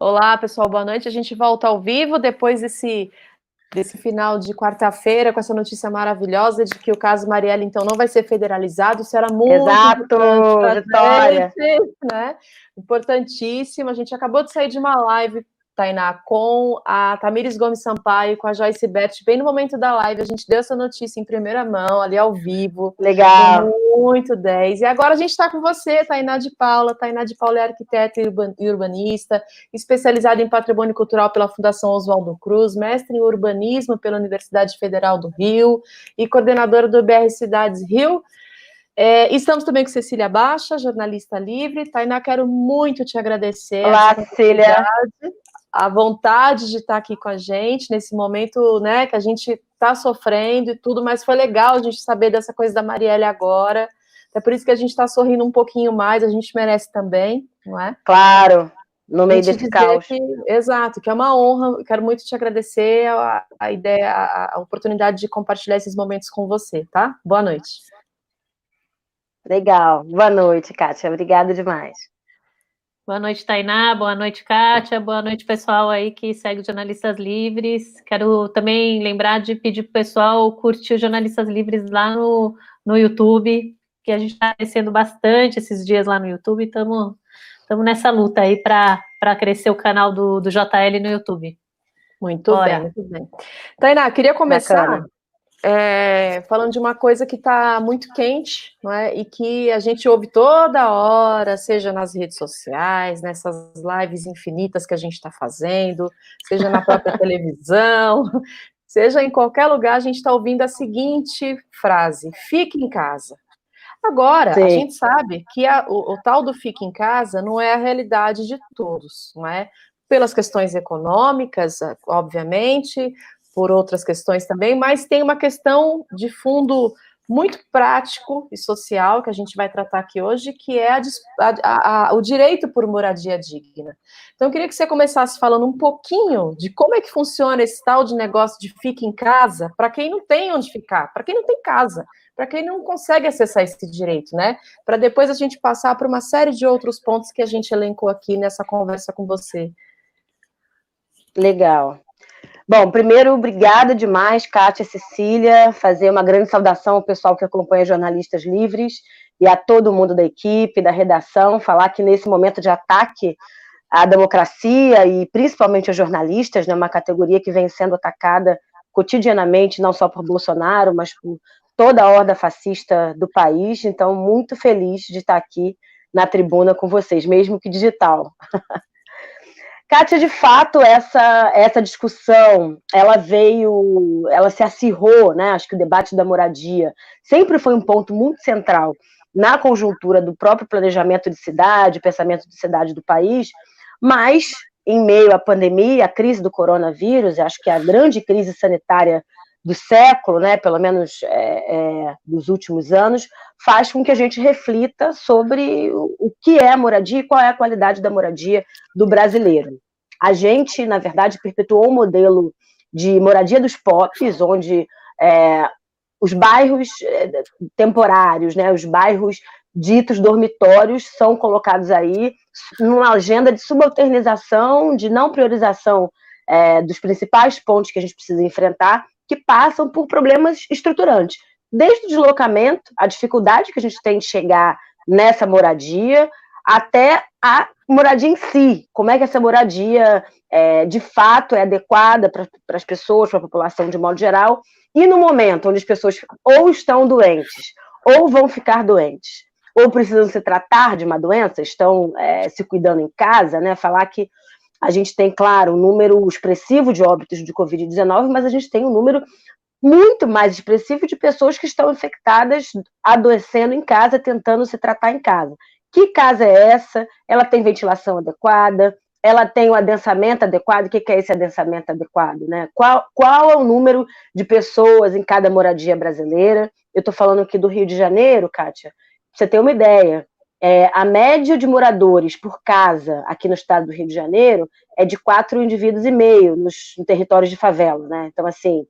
Olá, pessoal, boa noite. A gente volta ao vivo depois desse, desse final de quarta-feira com essa notícia maravilhosa de que o caso Marielle, então, não vai ser federalizado. Isso era muito Exato, Vitória. né? Importantíssimo. A gente acabou de sair de uma live Tainá, com a Tamires Gomes Sampaio, com a Joyce Bert, bem no momento da live, a gente deu essa notícia em primeira mão, ali ao vivo. Legal. Muito 10. E agora a gente está com você, Tainá de Paula. Tainá de Paula é arquiteta e urbanista, especializada em patrimônio cultural pela Fundação Oswaldo Cruz, mestre em urbanismo pela Universidade Federal do Rio e coordenadora do BR Cidades Rio. É, estamos também com Cecília Baixa, jornalista livre. Tainá, quero muito te agradecer. Olá, Cecília a vontade de estar aqui com a gente nesse momento, né, que a gente está sofrendo e tudo, mas foi legal a gente saber dessa coisa da Marielle agora. É por isso que a gente está sorrindo um pouquinho mais, a gente merece também, não é? Claro, no meio desse caos. Que, exato, que é uma honra, quero muito te agradecer a, a ideia, a, a oportunidade de compartilhar esses momentos com você, tá? Boa noite. Legal, boa noite, Kátia, obrigada demais. Boa noite, Tainá. Boa noite, Kátia. Boa noite, pessoal aí que segue os Jornalistas Livres. Quero também lembrar de pedir para o pessoal curtir os Jornalistas Livres lá no, no YouTube, que a gente está crescendo bastante esses dias lá no YouTube. Estamos nessa luta aí para crescer o canal do, do JL no YouTube. Muito bem, muito bem. Tainá, queria começar Bacana é, falando de uma coisa que está muito quente, não é? E que a gente ouve toda hora, seja nas redes sociais, nessas lives infinitas que a gente está fazendo, seja na própria televisão, seja em qualquer lugar, a gente está ouvindo a seguinte frase: fique em casa. Agora, Sim. a gente sabe que a, o, o tal do fique em casa não é a realidade de todos, não é? Pelas questões econômicas, obviamente, por outras questões também, mas tem uma questão de fundo muito prático e social que a gente vai tratar aqui hoje, que é a, a, a, o direito por moradia digna. Então, eu queria que você começasse falando um pouquinho de como é que funciona esse tal de negócio de fique em casa, para quem não tem onde ficar, para quem não tem casa, para quem não consegue acessar esse direito, né? Para depois a gente passar por uma série de outros pontos que a gente elencou aqui nessa conversa com você. Legal. Bom, primeiro, obrigada demais, Kátia Cecília, fazer uma grande saudação ao pessoal que acompanha Jornalistas Livres e a todo mundo da equipe, da redação, falar que nesse momento de ataque à democracia e principalmente aos jornalistas, né, uma categoria que vem sendo atacada cotidianamente, não só por Bolsonaro, mas por toda a horda fascista do país. Então, muito feliz de estar aqui na tribuna com vocês, mesmo que digital. Kátia, de fato, essa, essa discussão, ela veio, ela se acirrou, né? Acho que o debate da moradia sempre foi um ponto muito central na conjuntura do próprio planejamento de cidade, pensamento de cidade do país, mas em meio à pandemia, à crise do coronavírus, acho que a grande crise sanitária do século, né, pelo menos é, é, dos últimos anos, faz com que a gente reflita sobre o que é a moradia e qual é a qualidade da moradia do brasileiro. A gente, na verdade, perpetuou um modelo de moradia dos POPs, onde é, os bairros é, temporários, né, os bairros ditos dormitórios, são colocados aí numa agenda de subalternização, de não priorização é, dos principais pontos que a gente precisa enfrentar, que passam por problemas estruturantes. Desde o deslocamento, a dificuldade que a gente tem de chegar nessa moradia, até a moradia em si. Como é que essa moradia, é, de fato, é adequada para as pessoas, para a população de modo geral, e no momento onde as pessoas ou estão doentes, ou vão ficar doentes, ou precisam se tratar de uma doença, estão é, se cuidando em casa, né? Falar que a gente tem, claro, um número expressivo de óbitos de Covid-19, mas a gente tem um número muito mais expressivo de pessoas que estão infectadas, adoecendo em casa, tentando se tratar em casa. Que casa é essa? Ela tem ventilação adequada? Ela tem o adensamento adequado? O que é esse adensamento adequado? Né? Qual, qual é o número de pessoas em cada moradia brasileira? Eu estou falando aqui do Rio de Janeiro, Kátia. Você ter uma ideia, é, a média de moradores por casa aqui no estado do Rio de Janeiro é de quatro indivíduos e meio nos em territórios de favela, né? Então, assim,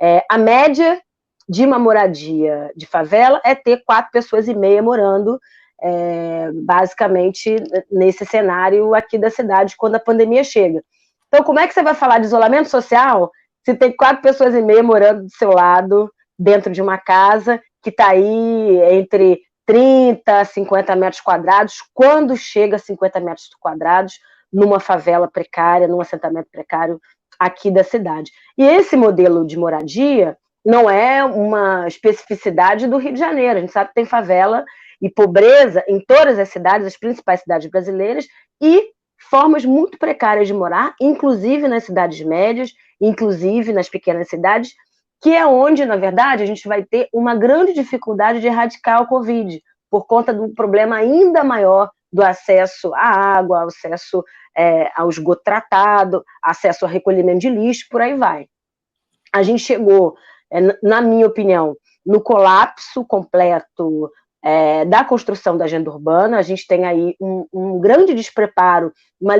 é, a média de uma moradia de favela é ter quatro pessoas e meia morando é, basicamente nesse cenário aqui da cidade quando a pandemia chega. Então, como é que você vai falar de isolamento social se tem quatro pessoas e meia morando do seu lado, dentro de uma casa que está aí entre 30, 50 metros quadrados, quando chega a 50 metros quadrados, numa favela precária, num assentamento precário aqui da cidade. E esse modelo de moradia não é uma especificidade do Rio de Janeiro. A gente sabe que tem favela e pobreza em todas as cidades, as principais cidades brasileiras, e formas muito precárias de morar, inclusive nas cidades médias, inclusive nas pequenas cidades, que é onde, na verdade, a gente vai ter uma grande dificuldade de erradicar o Covid, por conta do problema ainda maior do acesso à água, acesso é, ao esgoto tratado, acesso ao recolhimento de lixo, por aí vai. A gente chegou, é, na minha opinião, no colapso completo é, da construção da agenda urbana, a gente tem aí um, um grande despreparo, uma,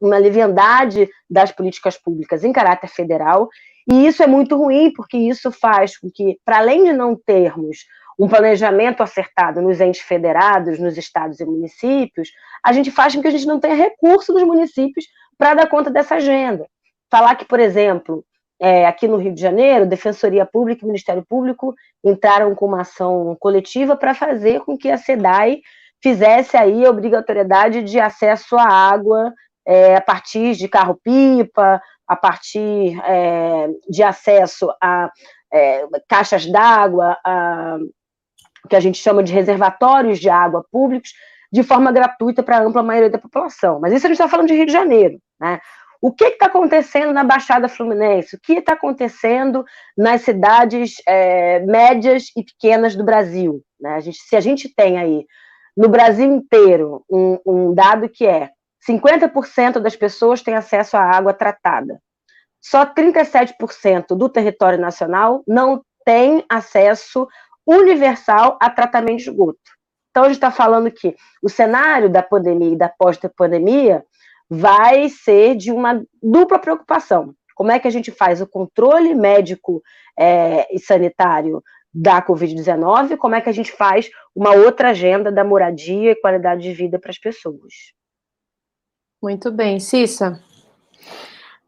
uma leviandade das políticas públicas em caráter federal, e isso é muito ruim, porque isso faz com que, para além de não termos um planejamento acertado nos entes federados, nos estados e municípios, a gente faz com que a gente não tenha recurso nos municípios para dar conta dessa agenda. Falar que, por exemplo, é, aqui no Rio de Janeiro, Defensoria Pública e Ministério Público entraram com uma ação coletiva para fazer com que a SEDAI fizesse aí a obrigatoriedade de acesso à água é, a partir de carro-pipa, a partir é, de acesso a é, caixas d'água, que a gente chama de reservatórios de água públicos, de forma gratuita para a ampla maioria da população. Mas isso a gente está falando de Rio de Janeiro. Né? O que está acontecendo na Baixada Fluminense? O que está acontecendo nas cidades é, médias e pequenas do Brasil? Né? A gente, se a gente tem aí no Brasil inteiro um, um dado que é 50% das pessoas têm acesso à água tratada. Só 37% do território nacional não tem acesso universal a tratamento de esgoto. Então, a gente está falando que o cenário da pandemia e da pós-pandemia vai ser de uma dupla preocupação. Como é que a gente faz o controle médico é, e sanitário da Covid-19? Como é que a gente faz uma outra agenda da moradia e qualidade de vida para as pessoas? Muito bem. Cissa?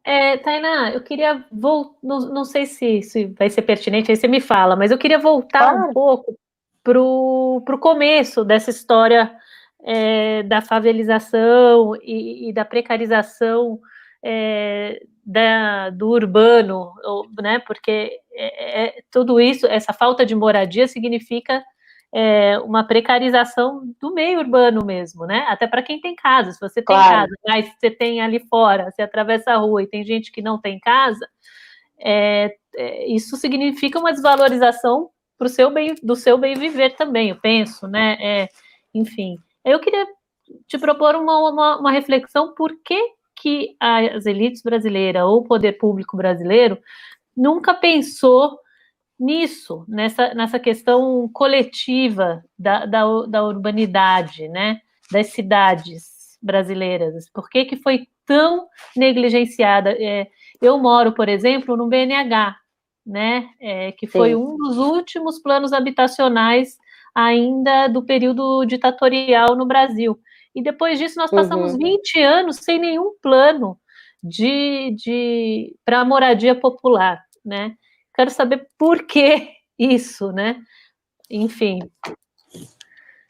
É, Tainá, eu queria voltar, não, não sei se, se vai ser pertinente, aí você me fala, mas eu queria voltar claro. um pouco para o começo dessa história é, da favelização e, e da precarização é, da, do urbano, né? Porque é, é, tudo isso, essa falta de moradia significa é, uma precarização do meio urbano mesmo, né? Até para quem tem casa. Se você tem claro. casa, mas você tem ali fora, você atravessa a rua e tem gente que não tem casa, é, é, isso significa uma desvalorização pro seu bem, do seu bem viver também, eu penso, né? É, enfim, eu queria te propor uma, uma, uma reflexão por que, que as elites brasileiras ou o poder público brasileiro nunca pensou nisso, nessa, nessa questão coletiva da, da, da urbanidade, né, das cidades brasileiras. Por que, que foi tão negligenciada? É, eu moro, por exemplo, no BNH, né, é, que foi Sim. um dos últimos planos habitacionais ainda do período ditatorial no Brasil. E depois disso nós passamos uhum. 20 anos sem nenhum plano de, de para moradia popular, né? Quero saber por que isso, né? Enfim.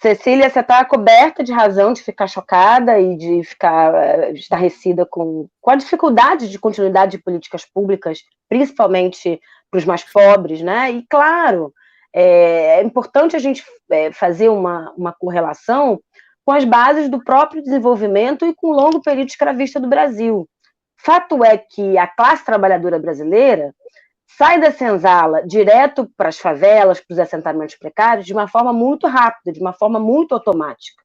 Cecília, você está coberta de razão de ficar chocada e de ficar uh, estarrecida com, com a dificuldade de continuidade de políticas públicas, principalmente para os mais pobres, né? E, claro, é, é importante a gente é, fazer uma, uma correlação com as bases do próprio desenvolvimento e com o longo período escravista do Brasil. Fato é que a classe trabalhadora brasileira sai da senzala direto para as favelas, para os assentamentos precários, de uma forma muito rápida, de uma forma muito automática.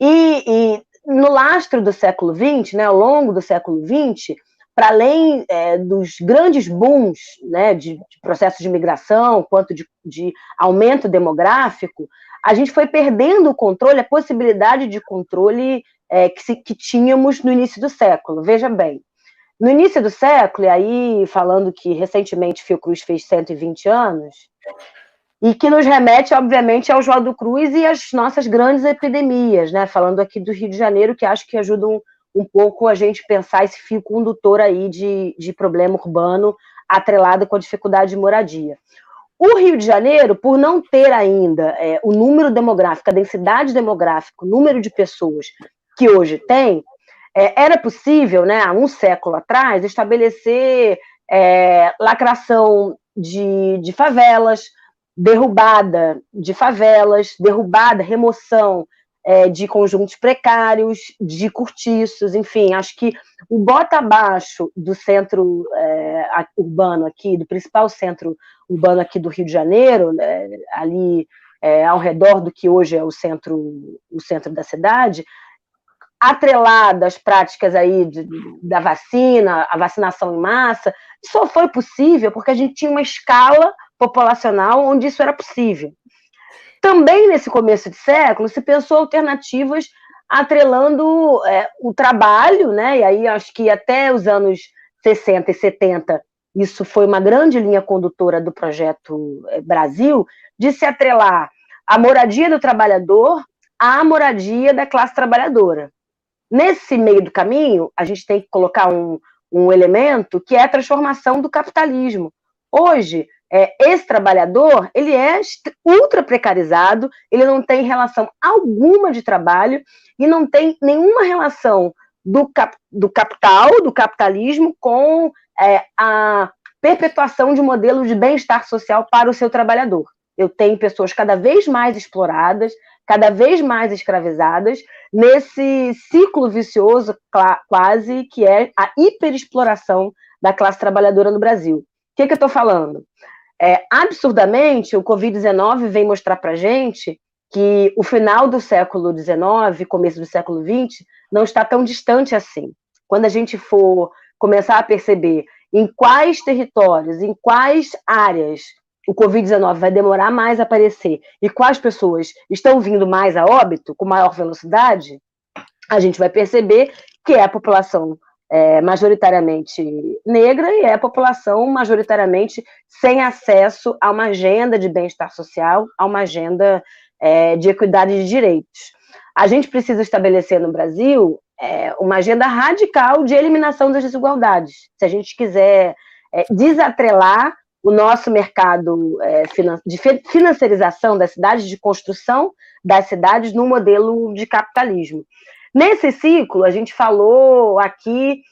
E, e no lastro do século XX, né, ao longo do século XX, para além é, dos grandes booms né, de, de processos de migração, quanto de, de, aumento demográfico, a gente foi perdendo o controle, a possibilidade de controle é, que, se, que tínhamos no início do século. Veja bem, no início do século, e aí falando que recentemente Fiocruz fez 120 anos, e que nos remete, obviamente, ao João Cruz e às nossas grandes epidemias, né? Falando aqui do Rio de Janeiro, que acho que ajudam um pouco a gente pensar esse fio condutor aí de, de problema urbano atrelado com a dificuldade de moradia. O Rio de Janeiro, por não ter ainda é, o número demográfico, a densidade demográfica, o número de pessoas que hoje tem, é, era possível, né, há um século atrás, estabelecer é, lacração de, de favelas, derrubada de favelas, derrubada, remoção é, de conjuntos precários, de cortiços, enfim, acho que o bota abaixo do centro é, urbano aqui, do principal centro urbano aqui do Rio de Janeiro, né, ali é, ao redor do que hoje é o centro, o centro da cidade, atrelada às práticas aí de, da vacina, a vacinação em massa, só foi possível porque a gente tinha uma escala populacional onde isso era possível. Também nesse começo de século se pensou alternativas atrelando é, o trabalho, né? E aí acho que até os anos 60 e 70 isso foi uma grande linha condutora do projeto é, Brasil de se atrelar a moradia do trabalhador à moradia da classe trabalhadora. Nesse meio do caminho, a gente tem que colocar um, um elemento que é a transformação do capitalismo. Hoje, é, esse trabalhador, ele é ultra precarizado, ele não tem relação alguma de trabalho e não tem nenhuma relação do, cap, do capital, do capitalismo, com é, a perpetuação de um modelo de bem-estar social para o seu trabalhador. Eu tenho pessoas cada vez mais exploradas, cada vez mais escravizadas, nesse ciclo vicioso quase que é a hiperexploração da classe trabalhadora no Brasil. O que, que eu estou falando? É, absurdamente, o Covid-19 vem mostrar para gente que o final do século XIX, começo do século XX, não está tão distante assim. Quando a gente for começar a perceber em quais territórios, em quais áreas o Covid-19 vai demorar mais a aparecer e quais pessoas estão vindo mais a óbito com maior velocidade, a gente vai perceber que é a população é, majoritariamente negra e é a população majoritariamente sem acesso a uma agenda de bem-estar social, a uma agenda é, de equidade de direitos. A gente precisa estabelecer no Brasil é, uma agenda radical de eliminação das desigualdades. Se a gente quiser é, desatrelar o nosso mercado é, de financiarização das cidades, de construção das cidades no modelo de capitalismo. Nesse ciclo, a gente falou aqui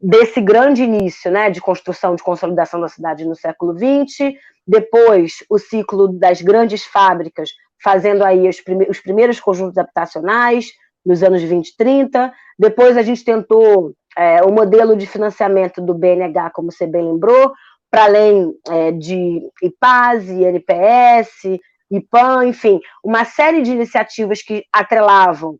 desse grande início, né, de construção, de consolidação da cidade no século XX, depois o ciclo das grandes fábricas, fazendo aí os, prime os primeiros conjuntos habitacionais, nos anos 20 e 30, depois a gente tentou é, o modelo de financiamento do BNH, como você bem lembrou, para além é, de IPAS, INPS, IPAN, enfim, uma série de iniciativas que atrelavam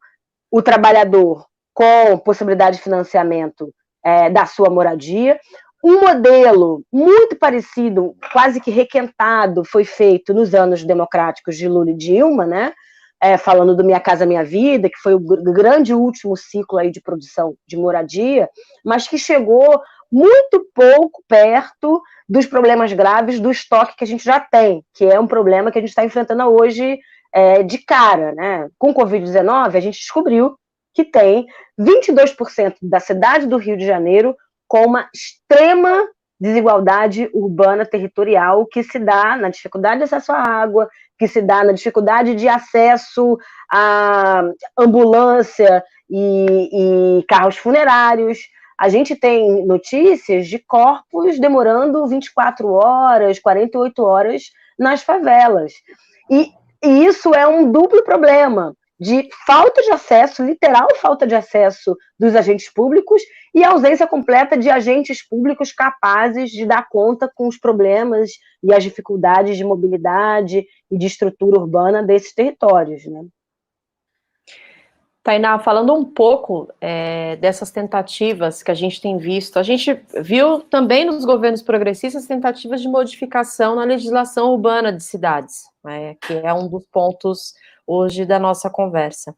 o trabalhador com possibilidade de financiamento é, da sua moradia. Um modelo muito parecido, quase que requentado, foi feito nos anos democráticos de Lula e Dilma, né? É, falando do Minha Casa Minha Vida, que foi o grande último ciclo aí de produção de moradia, mas que chegou muito pouco perto dos problemas graves do estoque que a gente já tem, que é um problema que a gente está enfrentando hoje é, de cara, né? Com Covid-19, a gente descobriu que tem 22% da cidade do Rio de Janeiro com uma extrema desigualdade urbana territorial que se dá na dificuldade de acesso à água, que se dá na dificuldade de acesso à ambulância e, e carros funerários. A gente tem notícias de corpos demorando 24 horas, 48 horas nas favelas. E e isso é um duplo problema de falta de acesso, literal falta de acesso dos agentes públicos e ausência completa de agentes públicos capazes de dar conta com os problemas e as dificuldades de mobilidade e de estrutura urbana desses territórios, né? Tainá, falando um pouco é, dessas tentativas que a gente tem visto, a gente viu também nos governos progressistas tentativas de modificação na legislação urbana de cidades, né, que é um dos pontos hoje da nossa conversa.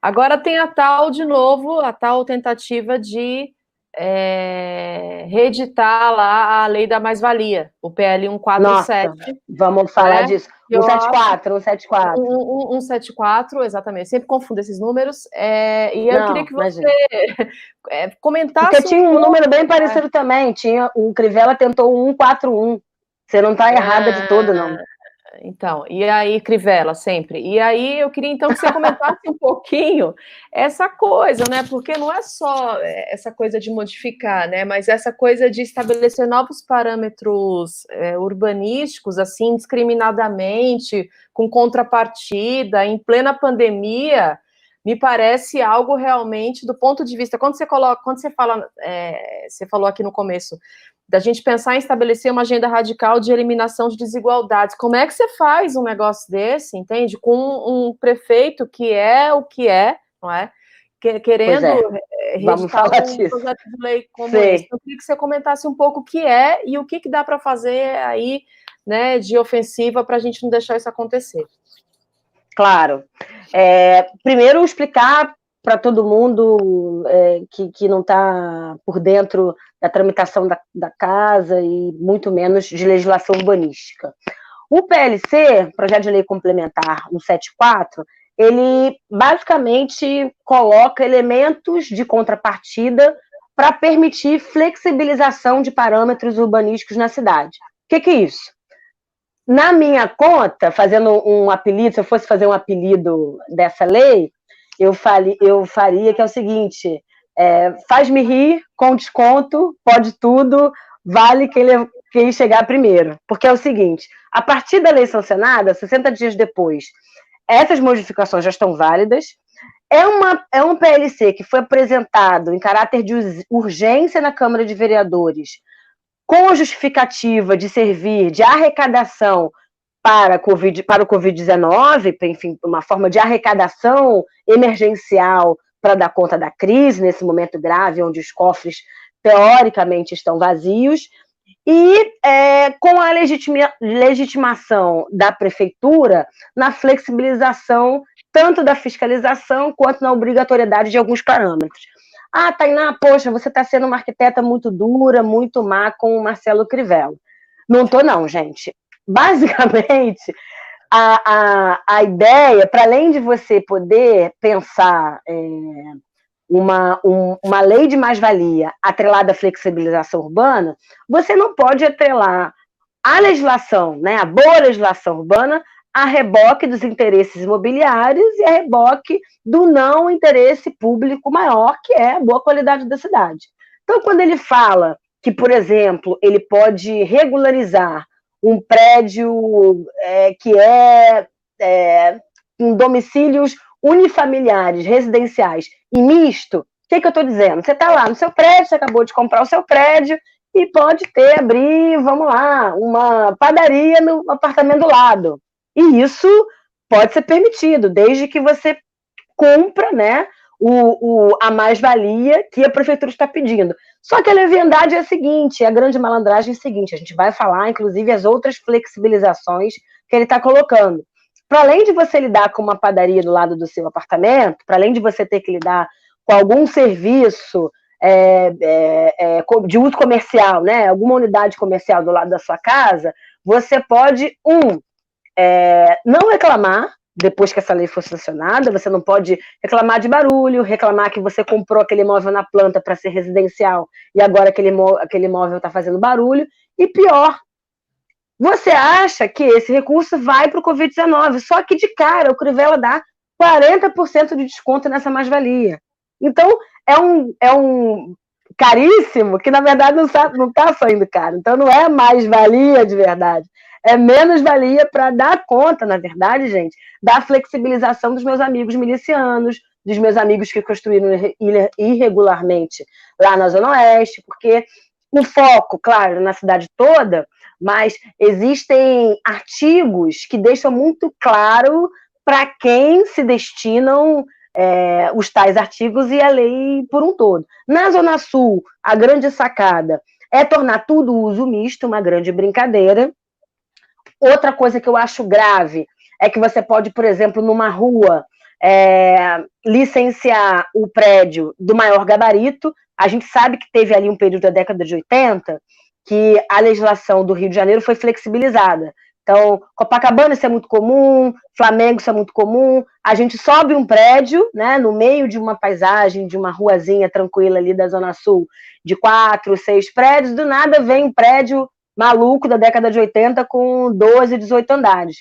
Agora tem a tal, de novo, a tal tentativa de é, reeditar lá a lei da mais-valia, o PL 147. Nossa, vamos falar né? disso. 174, 174. 174, exatamente. Sempre confundo esses números. É, e eu Não, queria que você é, comentasse. Porque tinha um, número bem parecido também. Tinha, o Crivella tentou 141. Você não está errada de todo, não. Então, e aí, Crivella, sempre. E aí, eu queria então que você comentasse um pouquinho essa coisa, né? Porque não é só é, essa coisa de modificar, né? Mas essa coisa de estabelecer novos parâmetros é, urbanísticos, assim, discriminadamente, com contrapartida, em plena pandemia, me parece algo realmente do ponto de vista. Quando você coloca, quando você fala, é, você falou aqui no começo da gente pensar em estabelecer uma agenda radical de eliminação de desigualdades. Como é que você faz um negócio desse, entende? Com um prefeito que é o que é, não é? Querendo é. Vamos falar um disso. projeto de lei como Sim. esse. Eu queria que você comentasse um pouco o que é e o que, que dá para fazer aí, né, de ofensiva para a gente não deixar isso acontecer. Claro. É, primeiro, explicar para todo mundo é, que, que não está por dentro da tramitação da, da casa e muito menos de legislação urbanística. O PLC, Projeto de Lei Complementar 174, ele basicamente coloca elementos de contrapartida para permitir flexibilização de parâmetros urbanísticos na cidade. O que, que é isso? Na minha conta, fazendo um apelido, se eu fosse fazer um apelido dessa lei, eu, fali, eu faria que é o seguinte: é, faz-me rir com desconto, pode tudo, vale quem, quem chegar primeiro. Porque é o seguinte: a partir da lei sancionada, 60 dias depois, essas modificações já estão válidas. É, uma, é um PLC que foi apresentado em caráter de urgência na Câmara de Vereadores, com a justificativa de servir de arrecadação para, COVID, para o Covid-19, enfim, uma forma de arrecadação emergencial para dar conta da crise, nesse momento grave, onde os cofres teoricamente estão vazios, e é, com a legitima, legitimação da prefeitura na flexibilização tanto da fiscalização quanto na obrigatoriedade de alguns parâmetros. Ah, Tainá, poxa, você está sendo uma arquiteta muito dura, muito má com o Marcelo Crivella. Não estou, não, gente basicamente, a, a, a ideia, para além de você poder pensar é, uma, um, uma lei de mais-valia atrelada à flexibilização urbana, você não pode atrelar a legislação, né, a boa legislação urbana, a reboque dos interesses imobiliários e a reboque do não interesse público maior, que é a boa qualidade da cidade. Então, quando ele fala que, por exemplo, ele pode regularizar um prédio é, que é, é com domicílios unifamiliares, residenciais e misto, o que, que eu estou dizendo? Você está lá no seu prédio, você acabou de comprar o seu prédio e pode ter, abrir, vamos lá, uma padaria no apartamento do lado. E isso pode ser permitido, desde que você cumpra né, o, o, a mais-valia que a prefeitura está pedindo. Só que a leviandade é a seguinte, a grande malandragem é a seguinte, a gente vai falar, inclusive, as outras flexibilizações que ele está colocando. Para além de você lidar com uma padaria do lado do seu apartamento, para além de você ter que lidar com algum serviço é, é, é, de uso comercial, né, alguma unidade comercial do lado da sua casa, você pode, um, é, não reclamar depois que essa lei for sancionada, você não pode reclamar de barulho, reclamar que você comprou aquele imóvel na planta para ser residencial e agora aquele, aquele imóvel está fazendo barulho. E pior, você acha que esse recurso vai para o Covid-19, só que de cara o Crivella dá 40% de desconto nessa mais-valia. Então, é um, é um caríssimo que, na verdade, não está não tá saindo caro. Então, não é mais-valia de verdade é menos valia para dar conta, na verdade, gente, da flexibilização dos meus amigos milicianos, dos meus amigos que construíram irregularmente lá na Zona Oeste, porque o foco, claro, na cidade toda, mas existem artigos que deixam muito claro para quem se destinam é, os tais artigos e a lei por um todo. Na Zona Sul, a grande sacada é tornar tudo uso misto, uma grande brincadeira, Outra coisa que eu acho grave é que você pode, por exemplo, numa rua, é, licenciar o prédio do maior gabarito. A gente sabe que teve ali um período da década de 80 que a legislação do Rio de Janeiro foi flexibilizada. Então, Copacabana isso é muito comum, Flamengo isso é muito comum. A gente sobe um prédio, né, no meio de uma paisagem, de uma ruazinha tranquila ali da Zona Sul, de quatro, seis prédios, do nada vem um prédio maluco da década de 80 com 12, 18 andares.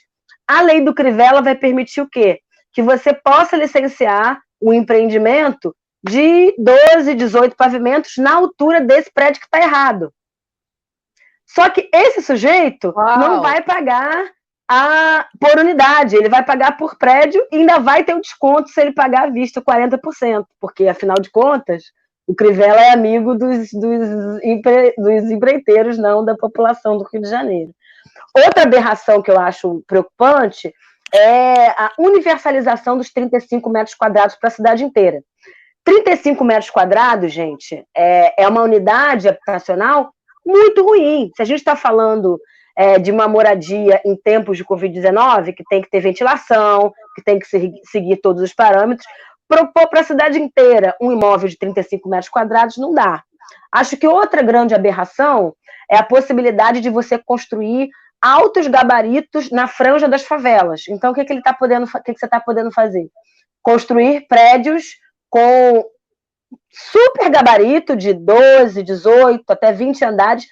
A lei do Crivella vai permitir o quê? Que você possa licenciar um empreendimento de 12, 18 pavimentos na altura desse prédio que está errado. Só que esse sujeito Uau. não vai pagar a, por unidade, ele vai pagar por prédio e ainda vai ter um desconto se ele pagar à vista 40%, porque, afinal de contas, o Crivella é amigo dos, dos, empre, dos empreiteiros, não da população do Rio de Janeiro. Outra aberração que eu acho preocupante é a universalização dos 35 metros quadrados para a cidade inteira. 35 metros quadrados, gente, é, é uma unidade habitacional muito ruim. Se a gente está falando é, de uma moradia em tempos de Covid-19, que tem que ter ventilação, que tem que seguir todos os parâmetros, propor para a cidade inteira um imóvel de 35 metros quadrados não dá. Acho que outra grande aberração é a possibilidade de você construir altos gabaritos na franja das favelas. Então, o que, que ele tá podendo, o que, que você está podendo fazer? Construir prédios com super gabarito de 12, 18, até 20 andares,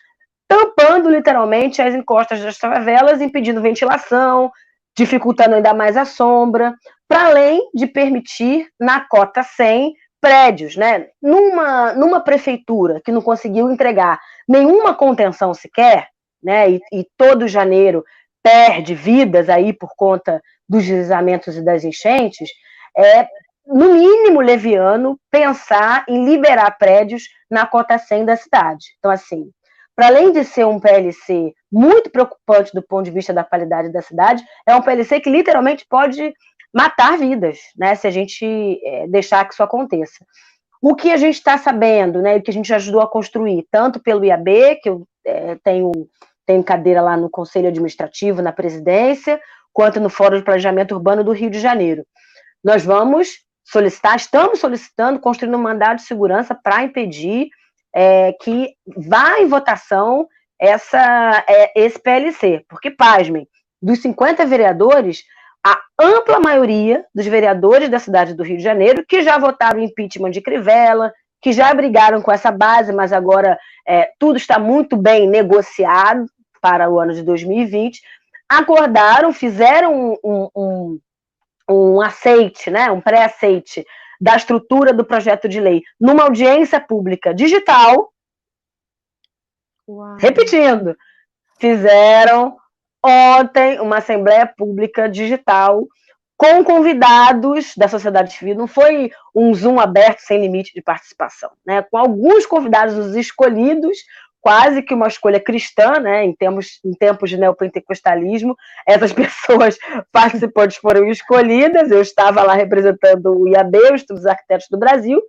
tampando literalmente as encostas das favelas, impedindo ventilação, dificultando ainda mais a sombra, para além de permitir, na cota 100, prédios, né? Numa, numa prefeitura que não conseguiu entregar nenhuma contenção sequer, né? E, e todo janeiro perde vidas aí por conta dos deslizamentos e das enchentes, é no mínimo leviano, pensar em liberar prédios na cota 100 da cidade. Então, assim, para além de ser um PLC muito preocupante do ponto de vista da qualidade da cidade, é um PLC que literalmente pode matar vidas, né, se a gente é, deixar que isso aconteça. O que a gente está sabendo, né, o que a gente ajudou a construir, tanto pelo IAB, que eu é, tenho, tenho cadeira lá no Conselho Administrativo, na presidência, quanto no Fórum de Planejamento Urbano do Rio de Janeiro. Nós vamos solicitar, estamos solicitando, construindo um mandado de segurança para impedir é, que vá em votação essa, é, esse PLC. Porque, pasmem, dos 50 vereadores, a ampla maioria dos vereadores da cidade do Rio de Janeiro, que já votaram impeachment de Crivella, que já brigaram com essa base, mas agora é, tudo está muito bem negociado para o ano de 2020, acordaram, fizeram um, um, um aceite, né, um pré-aceite da estrutura do projeto de lei numa audiência pública digital. Uau. Repetindo, fizeram ontem uma assembleia pública digital com convidados da sociedade civil, não foi um Zoom aberto sem limite de participação, né? Com alguns convidados escolhidos, quase que uma escolha cristã, né, em, termos, em tempos de neopentecostalismo, essas pessoas participantes foram escolhidas, eu estava lá representando o IAB, o Estudo dos Arquitetos do Brasil,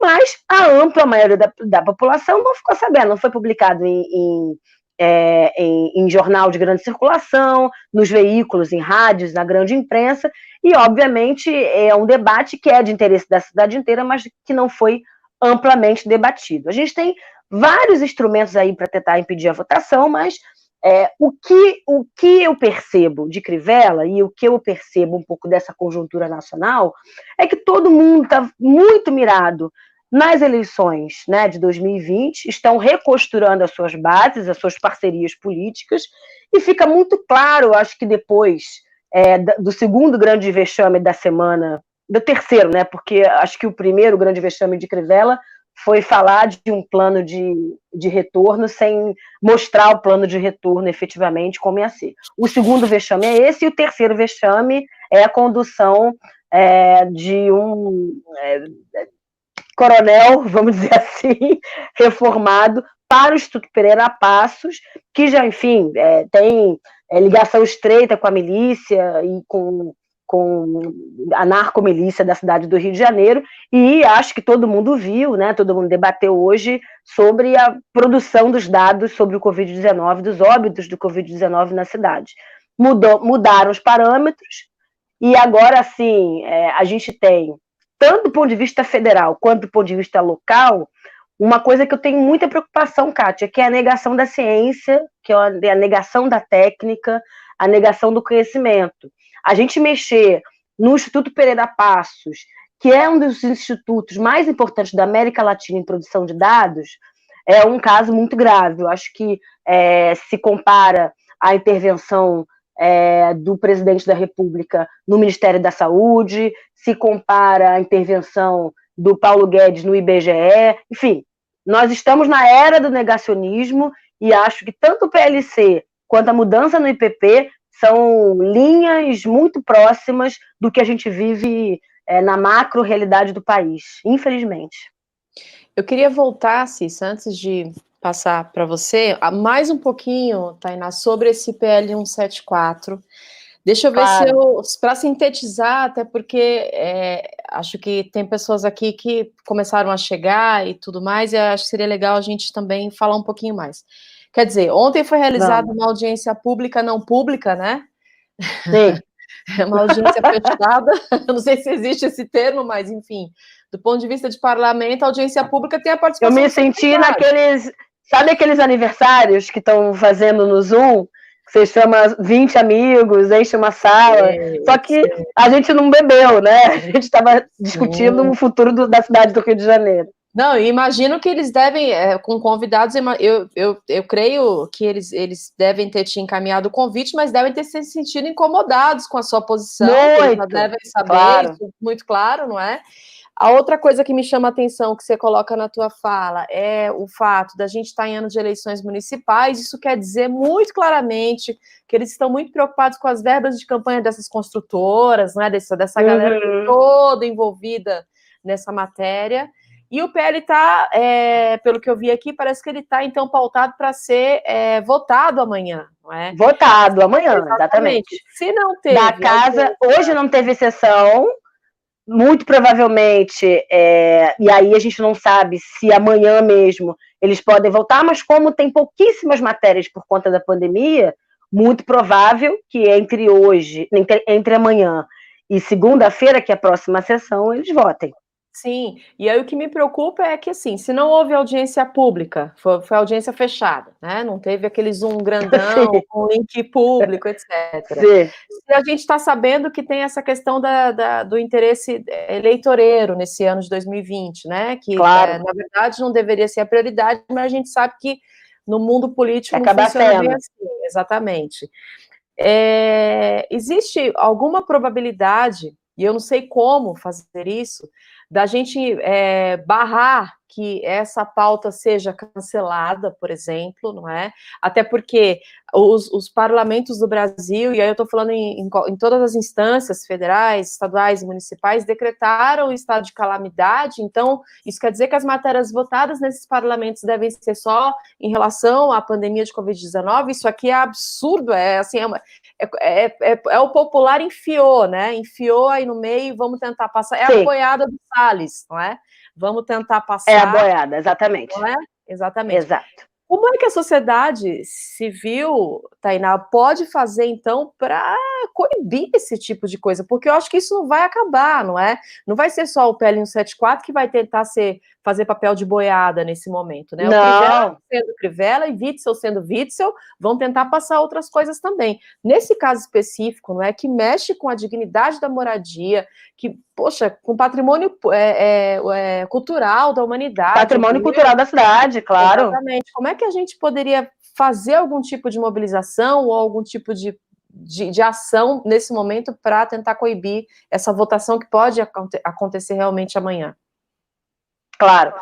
mas a ampla maioria da, da população não ficou sabendo, não foi publicado em, em, é, em, em jornal de grande circulação, nos veículos, em rádios, na grande imprensa, e obviamente é um debate que é de interesse da cidade inteira, mas que não foi amplamente debatido. A gente tem vários instrumentos aí para tentar impedir a votação, mas é, o, que, o que eu percebo de Crivella e o que eu percebo um pouco dessa conjuntura nacional é que todo mundo está muito mirado nas eleições né, de 2020, estão recosturando as suas bases, as suas parcerias políticas, e fica muito claro, acho que depois é, do segundo grande vexame da semana, do terceiro, né? Porque acho que o primeiro grande vexame de Crivella foi falar de um plano de, de retorno sem mostrar o plano de retorno efetivamente como ia ser. O segundo vexame é esse, e o terceiro vexame é a condução é, de um é, coronel, vamos dizer assim, reformado para o Instituto Pereira Passos, que já, enfim, é, tem é, ligação estreita com a milícia e com com a narcomilícia da cidade do Rio de Janeiro, e acho que todo mundo viu, né, todo mundo debateu hoje sobre a produção dos dados sobre o Covid-19, dos óbitos do Covid-19 na cidade. Mudou, mudaram os parâmetros, e agora, sim, é, a gente tem, tanto do ponto de vista federal quanto do ponto de vista local, uma coisa que eu tenho muita preocupação, Kátia, que é a negação da ciência, que é a negação da técnica, a negação do conhecimento. A gente mexer no Instituto Pereira Passos, que é um dos institutos mais importantes da América Latina em produção de dados, é um caso muito grave. Eu acho que é, se compara à intervenção é, do presidente da República no Ministério da Saúde, se compara à intervenção do Paulo Guedes no IBGE, enfim, nós estamos na era do negacionismo e acho que tanto o PLC quanto a mudança no IPP são linhas muito próximas do que a gente vive é, na macro realidade do país, infelizmente. Eu queria voltar, Cis, antes de passar para você, mais um pouquinho, Tainá, sobre esse PL 174. Deixa eu ver claro. se eu, para sintetizar, até porque é, acho que tem pessoas aqui que começaram a chegar e tudo mais, e acho que seria legal a gente também falar um pouquinho mais. Quer dizer, ontem foi realizada uma audiência pública não pública, né? Sim. É uma audiência fechada, eu não sei se existe esse termo, mas enfim, do ponto de vista de parlamento, a audiência pública tem a participação. Eu me senti naqueles, sabe aqueles aniversários que estão fazendo no Zoom? Você chama 20 amigos, enche uma sala. Só que a gente não bebeu, né? A gente estava discutindo o futuro do, da cidade do Rio de Janeiro. Não, imagino que eles devem, é, com convidados, eu, eu, eu creio que eles, eles devem ter te encaminhado o convite, mas devem ter se sentido incomodados com a sua posição. Muito, devem saber claro. isso, muito claro, não é? A outra coisa que me chama a atenção que você coloca na tua fala é o fato da gente estar em ano de eleições municipais. Isso quer dizer muito claramente que eles estão muito preocupados com as verbas de campanha dessas construtoras, né? Dessa, dessa uhum. galera toda envolvida nessa matéria. E o PL está, é, pelo que eu vi aqui, parece que ele está, então, pautado para ser é, votado amanhã, não é? Votado amanhã, exatamente. exatamente. Se não teve. Da casa, hoje não teve sessão, muito provavelmente, é, e aí a gente não sabe se amanhã mesmo eles podem voltar, mas como tem pouquíssimas matérias por conta da pandemia, muito provável que entre hoje, entre, entre amanhã e segunda-feira, que é a próxima sessão, eles votem. Sim, e aí o que me preocupa é que, assim, se não houve audiência pública, foi, foi audiência fechada, né? Não teve aquele Zoom grandão, com link público, etc. Sim. Se a gente está sabendo que tem essa questão da, da, do interesse eleitoreiro nesse ano de 2020, né? Que, claro. é, na verdade, não deveria ser a prioridade, mas a gente sabe que no mundo político Acaba funciona sendo. bem assim, exatamente. É, existe alguma probabilidade, e eu não sei como fazer isso, da gente é, barrar que essa pauta seja cancelada, por exemplo, não é? Até porque os, os parlamentos do Brasil, e aí eu estou falando em, em, em, todas as instâncias federais, estaduais e municipais, decretaram o estado de calamidade, então isso quer dizer que as matérias votadas nesses parlamentos devem ser só em relação à pandemia de Covid-19, isso aqui é absurdo, é assim, é, uma, é, é, é, é, o popular enfiou, né? Enfiou aí no meio, vamos tentar passar, é Sim. a boiada do Salles, não é? Vamos tentar passar. É a boiada, exatamente. Não é? Exatamente. Exato. Como é que a sociedade civil, Tainá, pode fazer, então, para coibir esse tipo de coisa? Porque eu acho que isso não vai acabar, não é? Não vai ser só o PL 174 que vai tentar ser, fazer papel de boiada nesse momento, né? Não. O Crivella sendo Crivella e Witzel sendo Witzel vão tentar passar outras coisas também. Nesse caso específico, não é? Que mexe com a dignidade da moradia, que, poxa, com patrimônio é, é, é, cultural da humanidade. Patrimônio entendeu? cultural da cidade, claro. Exatamente. Como é que a gente poderia fazer algum tipo de mobilização ou algum tipo de, de, de ação nesse momento para tentar coibir essa votação que pode acontecer realmente amanhã? Claro.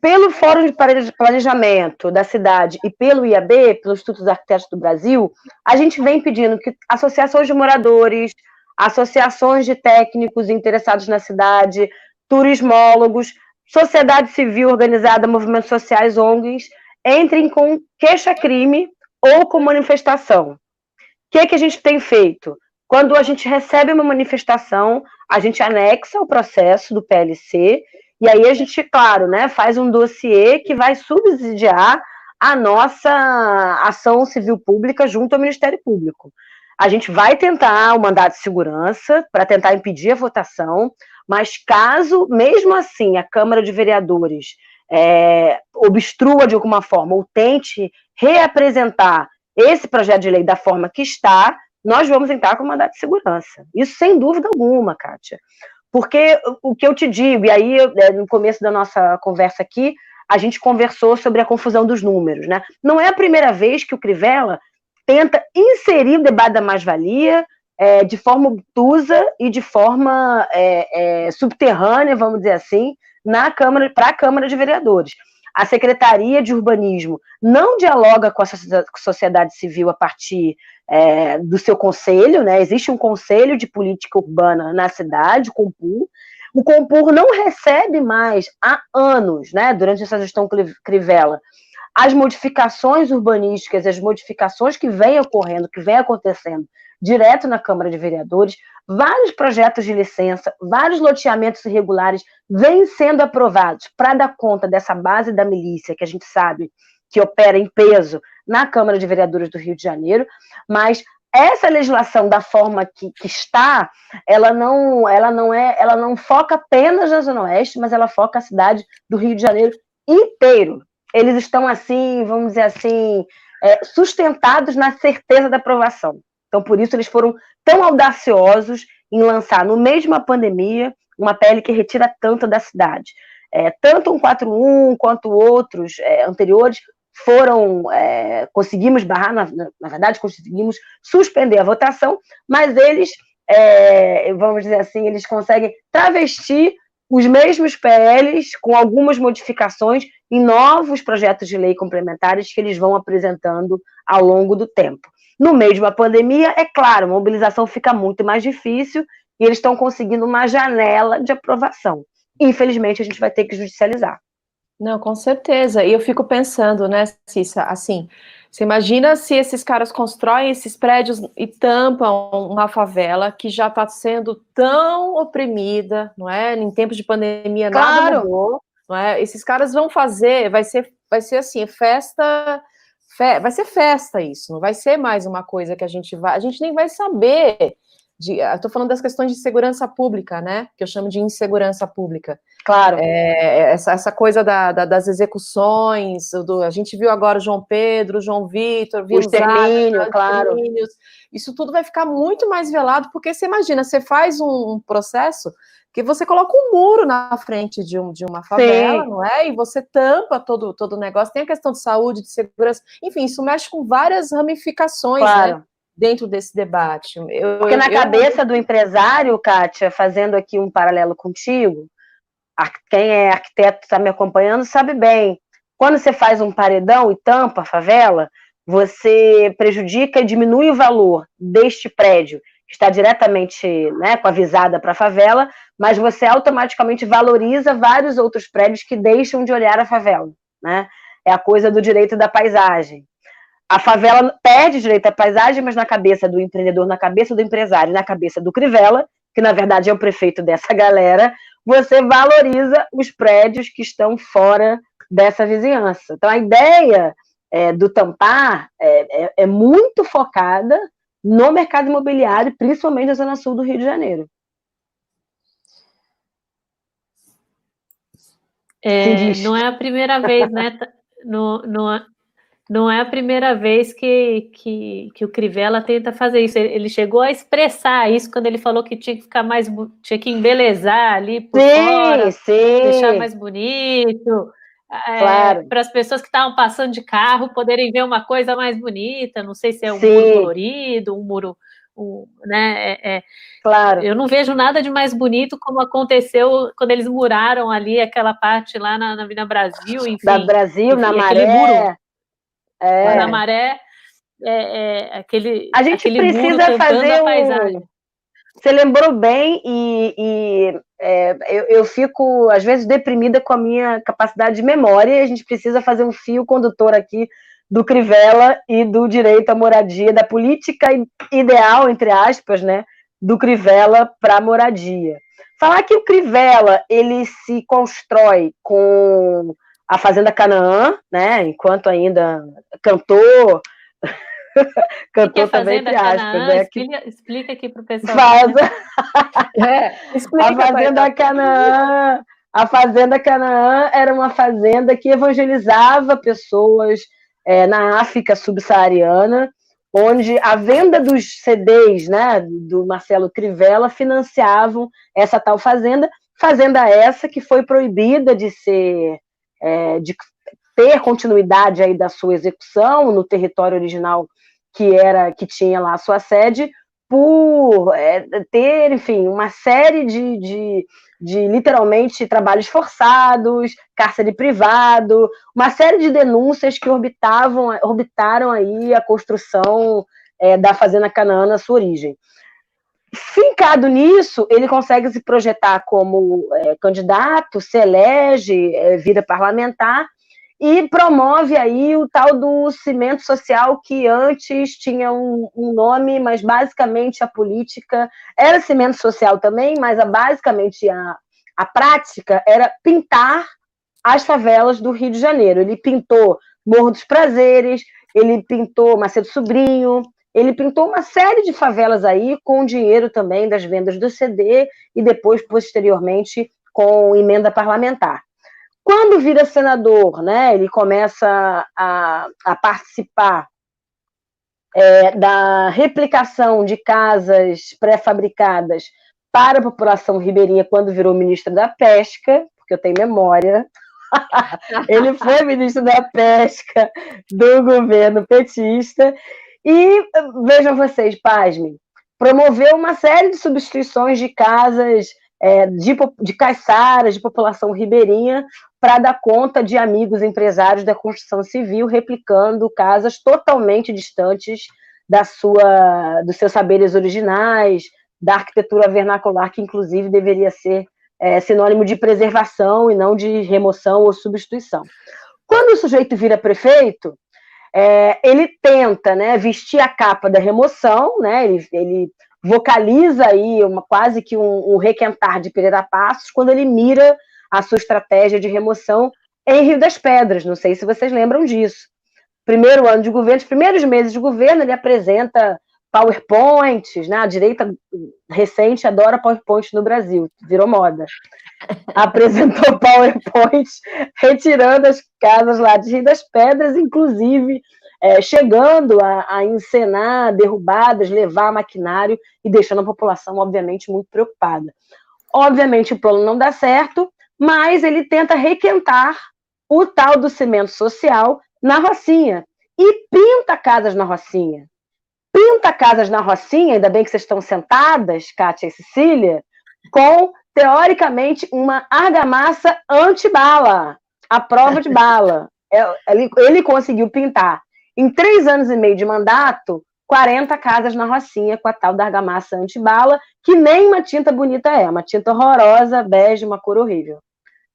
Pelo Fórum de Planejamento da cidade e pelo IAB, pelo Instituto dos Arquitetos do Brasil, a gente vem pedindo que associações de moradores, associações de técnicos interessados na cidade, turismólogos, sociedade civil organizada, movimentos sociais, ONGs, entrem com queixa-crime ou com manifestação. O que, que a gente tem feito? Quando a gente recebe uma manifestação, a gente anexa o processo do PLC e aí a gente, claro, né, faz um dossiê que vai subsidiar a nossa ação civil pública junto ao Ministério Público. A gente vai tentar o mandato de segurança para tentar impedir a votação, mas caso, mesmo assim, a Câmara de Vereadores é, obstrua de alguma forma ou tente reapresentar esse projeto de lei da forma que está, nós vamos entrar com mandato de segurança. Isso sem dúvida alguma, Kátia. Porque o que eu te digo, e aí é, no começo da nossa conversa aqui, a gente conversou sobre a confusão dos números, né? Não é a primeira vez que o Crivella tenta inserir o debate da mais-valia é, de forma obtusa e de forma é, é, subterrânea, vamos dizer assim, na Câmara para a Câmara de Vereadores. A Secretaria de Urbanismo não dialoga com a sociedade civil a partir é, do seu conselho, né? Existe um conselho de política urbana na cidade, o Compur. O Compur não recebe mais há anos, né? Durante essa gestão Crivella, as modificações urbanísticas, as modificações que vêm ocorrendo, que vêm acontecendo direto na Câmara de Vereadores, vários projetos de licença, vários loteamentos irregulares vêm sendo aprovados para dar conta dessa base da milícia que a gente sabe que opera em peso na Câmara de Vereadores do Rio de Janeiro, mas essa legislação da forma que, que, está, ela não, ela não é, ela não foca apenas na Zona Oeste, mas ela foca a cidade do Rio de Janeiro inteiro. Eles estão assim, vamos dizer assim, é, sustentados na certeza da aprovação. Então, por isso, eles foram tão audaciosos em lançar, no de uma pandemia, uma PL que retira tanto da cidade. É, tanto um 41 quanto outros é, anteriores foram, é, conseguimos barrar, na, na, verdade, conseguimos suspender a votação, mas eles, é, vamos dizer assim, eles conseguem travestir os mesmos PLs com algumas modificações em novos projetos de lei complementares que eles vão apresentando ao longo do tempo. No meio de uma pandemia, é claro, a mobilização fica muito mais difícil e eles estão conseguindo uma janela de aprovação. Infelizmente, a gente vai ter que judicializar. Não, com certeza. E eu fico pensando, né, Cissa, assim, você imagina se esses caras constroem esses prédios e tampam uma favela que já está sendo tão oprimida, não é? Em tempos de pandemia claro. nada mudou, não é? Esses caras vão fazer, vai ser, vai ser assim, festa Fe vai ser festa isso, não vai ser mais uma coisa que a gente vai, a gente nem vai saber. Estou falando das questões de segurança pública, né? Que eu chamo de insegurança pública. Claro. É, essa, essa coisa da, da, das execuções, do, a gente viu agora o João Pedro, João Vitor, o extermínio, claro. Isso tudo vai ficar muito mais velado, porque você imagina, você faz um, um processo que você coloca um muro na frente de, um, de uma favela, Sim. não é? E você tampa todo, todo o negócio. Tem a questão de saúde, de segurança, enfim, isso mexe com várias ramificações, né, claro. né? Dentro desse debate. Eu, Porque na eu, cabeça do empresário, Kátia, fazendo aqui um paralelo contigo, quem é arquiteto está me acompanhando sabe bem. Quando você faz um paredão e tampa a favela, você prejudica e diminui o valor deste prédio está diretamente né, com a visada para a favela, mas você automaticamente valoriza vários outros prédios que deixam de olhar a favela. Né? É a coisa do direito da paisagem. A favela perde direito à paisagem, mas na cabeça do empreendedor, na cabeça do empresário, na cabeça do Crivella, que na verdade é o prefeito dessa galera, você valoriza os prédios que estão fora dessa vizinhança. Então a ideia é, do tampar é, é, é muito focada no mercado imobiliário, principalmente na Zona Sul do Rio de Janeiro. É, não é a primeira vez, né? No, no, não é a primeira vez que, que, que o Crivella tenta fazer isso. Ele chegou a expressar isso quando ele falou que tinha que ficar mais, tinha que embelezar ali por sim, fora, sim. deixar mais bonito é, claro. para as pessoas que estavam passando de carro poderem ver uma coisa mais bonita. Não sei se é um Sim. muro colorido, um muro. Um, né, é, é, claro. Eu não vejo nada de mais bonito como aconteceu quando eles muraram ali aquela parte lá na, na Vila Brasil, enfim. Da Brasil, enfim, na maré. Muro, é. Maré, é, é, aquele. A gente aquele precisa fazer um, você lembrou bem e, e é, eu, eu, fico, às vezes, deprimida com a minha capacidade de memória. A gente precisa fazer um fio condutor aqui do Crivella e do direito à moradia, da política ideal, entre aspas, né, do Crivella para a moradia. Falar que o Crivella ele se constrói com a Fazenda Canaã, né, enquanto ainda cantor, Cantou também entre aspas, né? Explica, explica aqui para o pessoal. Faz... é, explica, a Fazenda Canaã. A Fazenda Canaã era uma fazenda que evangelizava pessoas é, na África subsaariana, onde a venda dos CDs né, do Marcelo Crivella financiavam essa tal fazenda, fazenda essa que foi proibida de ser é, de ter continuidade aí da sua execução no território original que era que tinha lá a sua sede por é, ter, enfim, uma série de, de, de, literalmente trabalhos forçados, cárcere privado, uma série de denúncias que orbitavam, orbitaram aí a construção é, da Fazenda Canaã na sua origem. Fincado nisso, ele consegue se projetar como é, candidato, se elege, é, vira parlamentar, e promove aí o tal do cimento social que antes tinha um, um, nome, mas basicamente a política era cimento social também, mas a, basicamente a, a prática era pintar as favelas do Rio de Janeiro. Ele pintou Morro dos Prazeres, ele pintou Macedo Sobrinho, ele pintou uma série de favelas aí com dinheiro também das vendas do CD e depois, posteriormente, com emenda parlamentar. Quando vira senador, né, ele começa a, a participar é, da replicação de casas pré-fabricadas para a população ribeirinha quando virou ministro da Pesca, porque eu tenho memória. ele foi ministro da Pesca do governo petista. E vejam vocês, pasmem, promoveu uma série de substituições de casas é, de, de caiçaras, de população ribeirinha, para dar conta de amigos empresários da construção civil, replicando casas totalmente distantes da sua, dos seus saberes originais, da arquitetura vernacular, que inclusive deveria ser é, sinônimo de preservação e não de remoção ou substituição. Quando o sujeito vira prefeito, é, ele tenta né, vestir a capa da remoção, né, ele, ele vocaliza aí uma, quase que um, um requentar de Pereira Passos quando ele mira a sua estratégia de remoção em Rio das Pedras. Não sei se vocês lembram disso. Primeiro ano de governo, os primeiros meses de governo, ele apresenta PowerPoints, né? A direita recente adora PowerPoint no Brasil, virou moda. Apresentou PowerPoints retirando as casas lá de Rio das Pedras, inclusive é, chegando a, a encenar derrubadas, levar maquinário e deixando a população, obviamente, muito preocupada. Obviamente, o plano não dá certo, mas ele tenta requentar o tal do cimento social na Rocinha e pinta casas na Rocinha. Pinta casas na Rocinha, ainda bem que vocês estão sentadas, Kátia e Cecília, com, teoricamente, uma argamassa anti-bala, a prova de bala. É, ele, ele conseguiu pintar em três anos e meio de mandato, 40 casas na Rocinha com a tal da argamassa antibala, que nem uma tinta bonita é, uma tinta horrorosa, bege, uma cor horrível.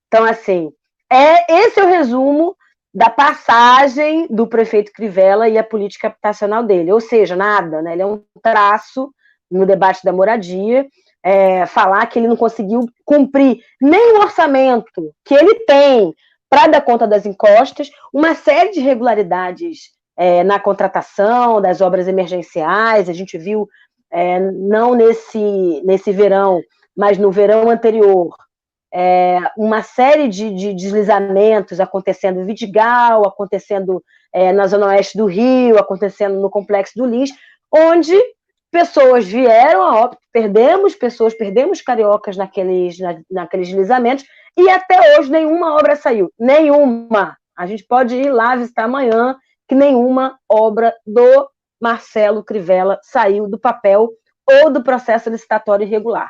Então, assim, é esse é o resumo da passagem do prefeito Crivella e a política habitacional dele. Ou seja, nada, né? Ele é um traço no debate da moradia, é, falar que ele não conseguiu cumprir nem o orçamento que ele tem para dar conta das encostas, uma série de irregularidades é, na contratação das obras emergenciais, a gente viu, é, não nesse, nesse verão, mas no verão anterior, é, uma série de, de, deslizamentos acontecendo em Vidigal, acontecendo é, na zona oeste do Rio, acontecendo no Complexo do Lins, onde pessoas vieram a óbito, perdemos pessoas, perdemos cariocas naqueles, na, naqueles deslizamentos, e até hoje nenhuma obra saiu, nenhuma. A gente pode ir lá visitar amanhã que nenhuma obra do Marcelo Crivella saiu do papel ou do processo licitatório irregular.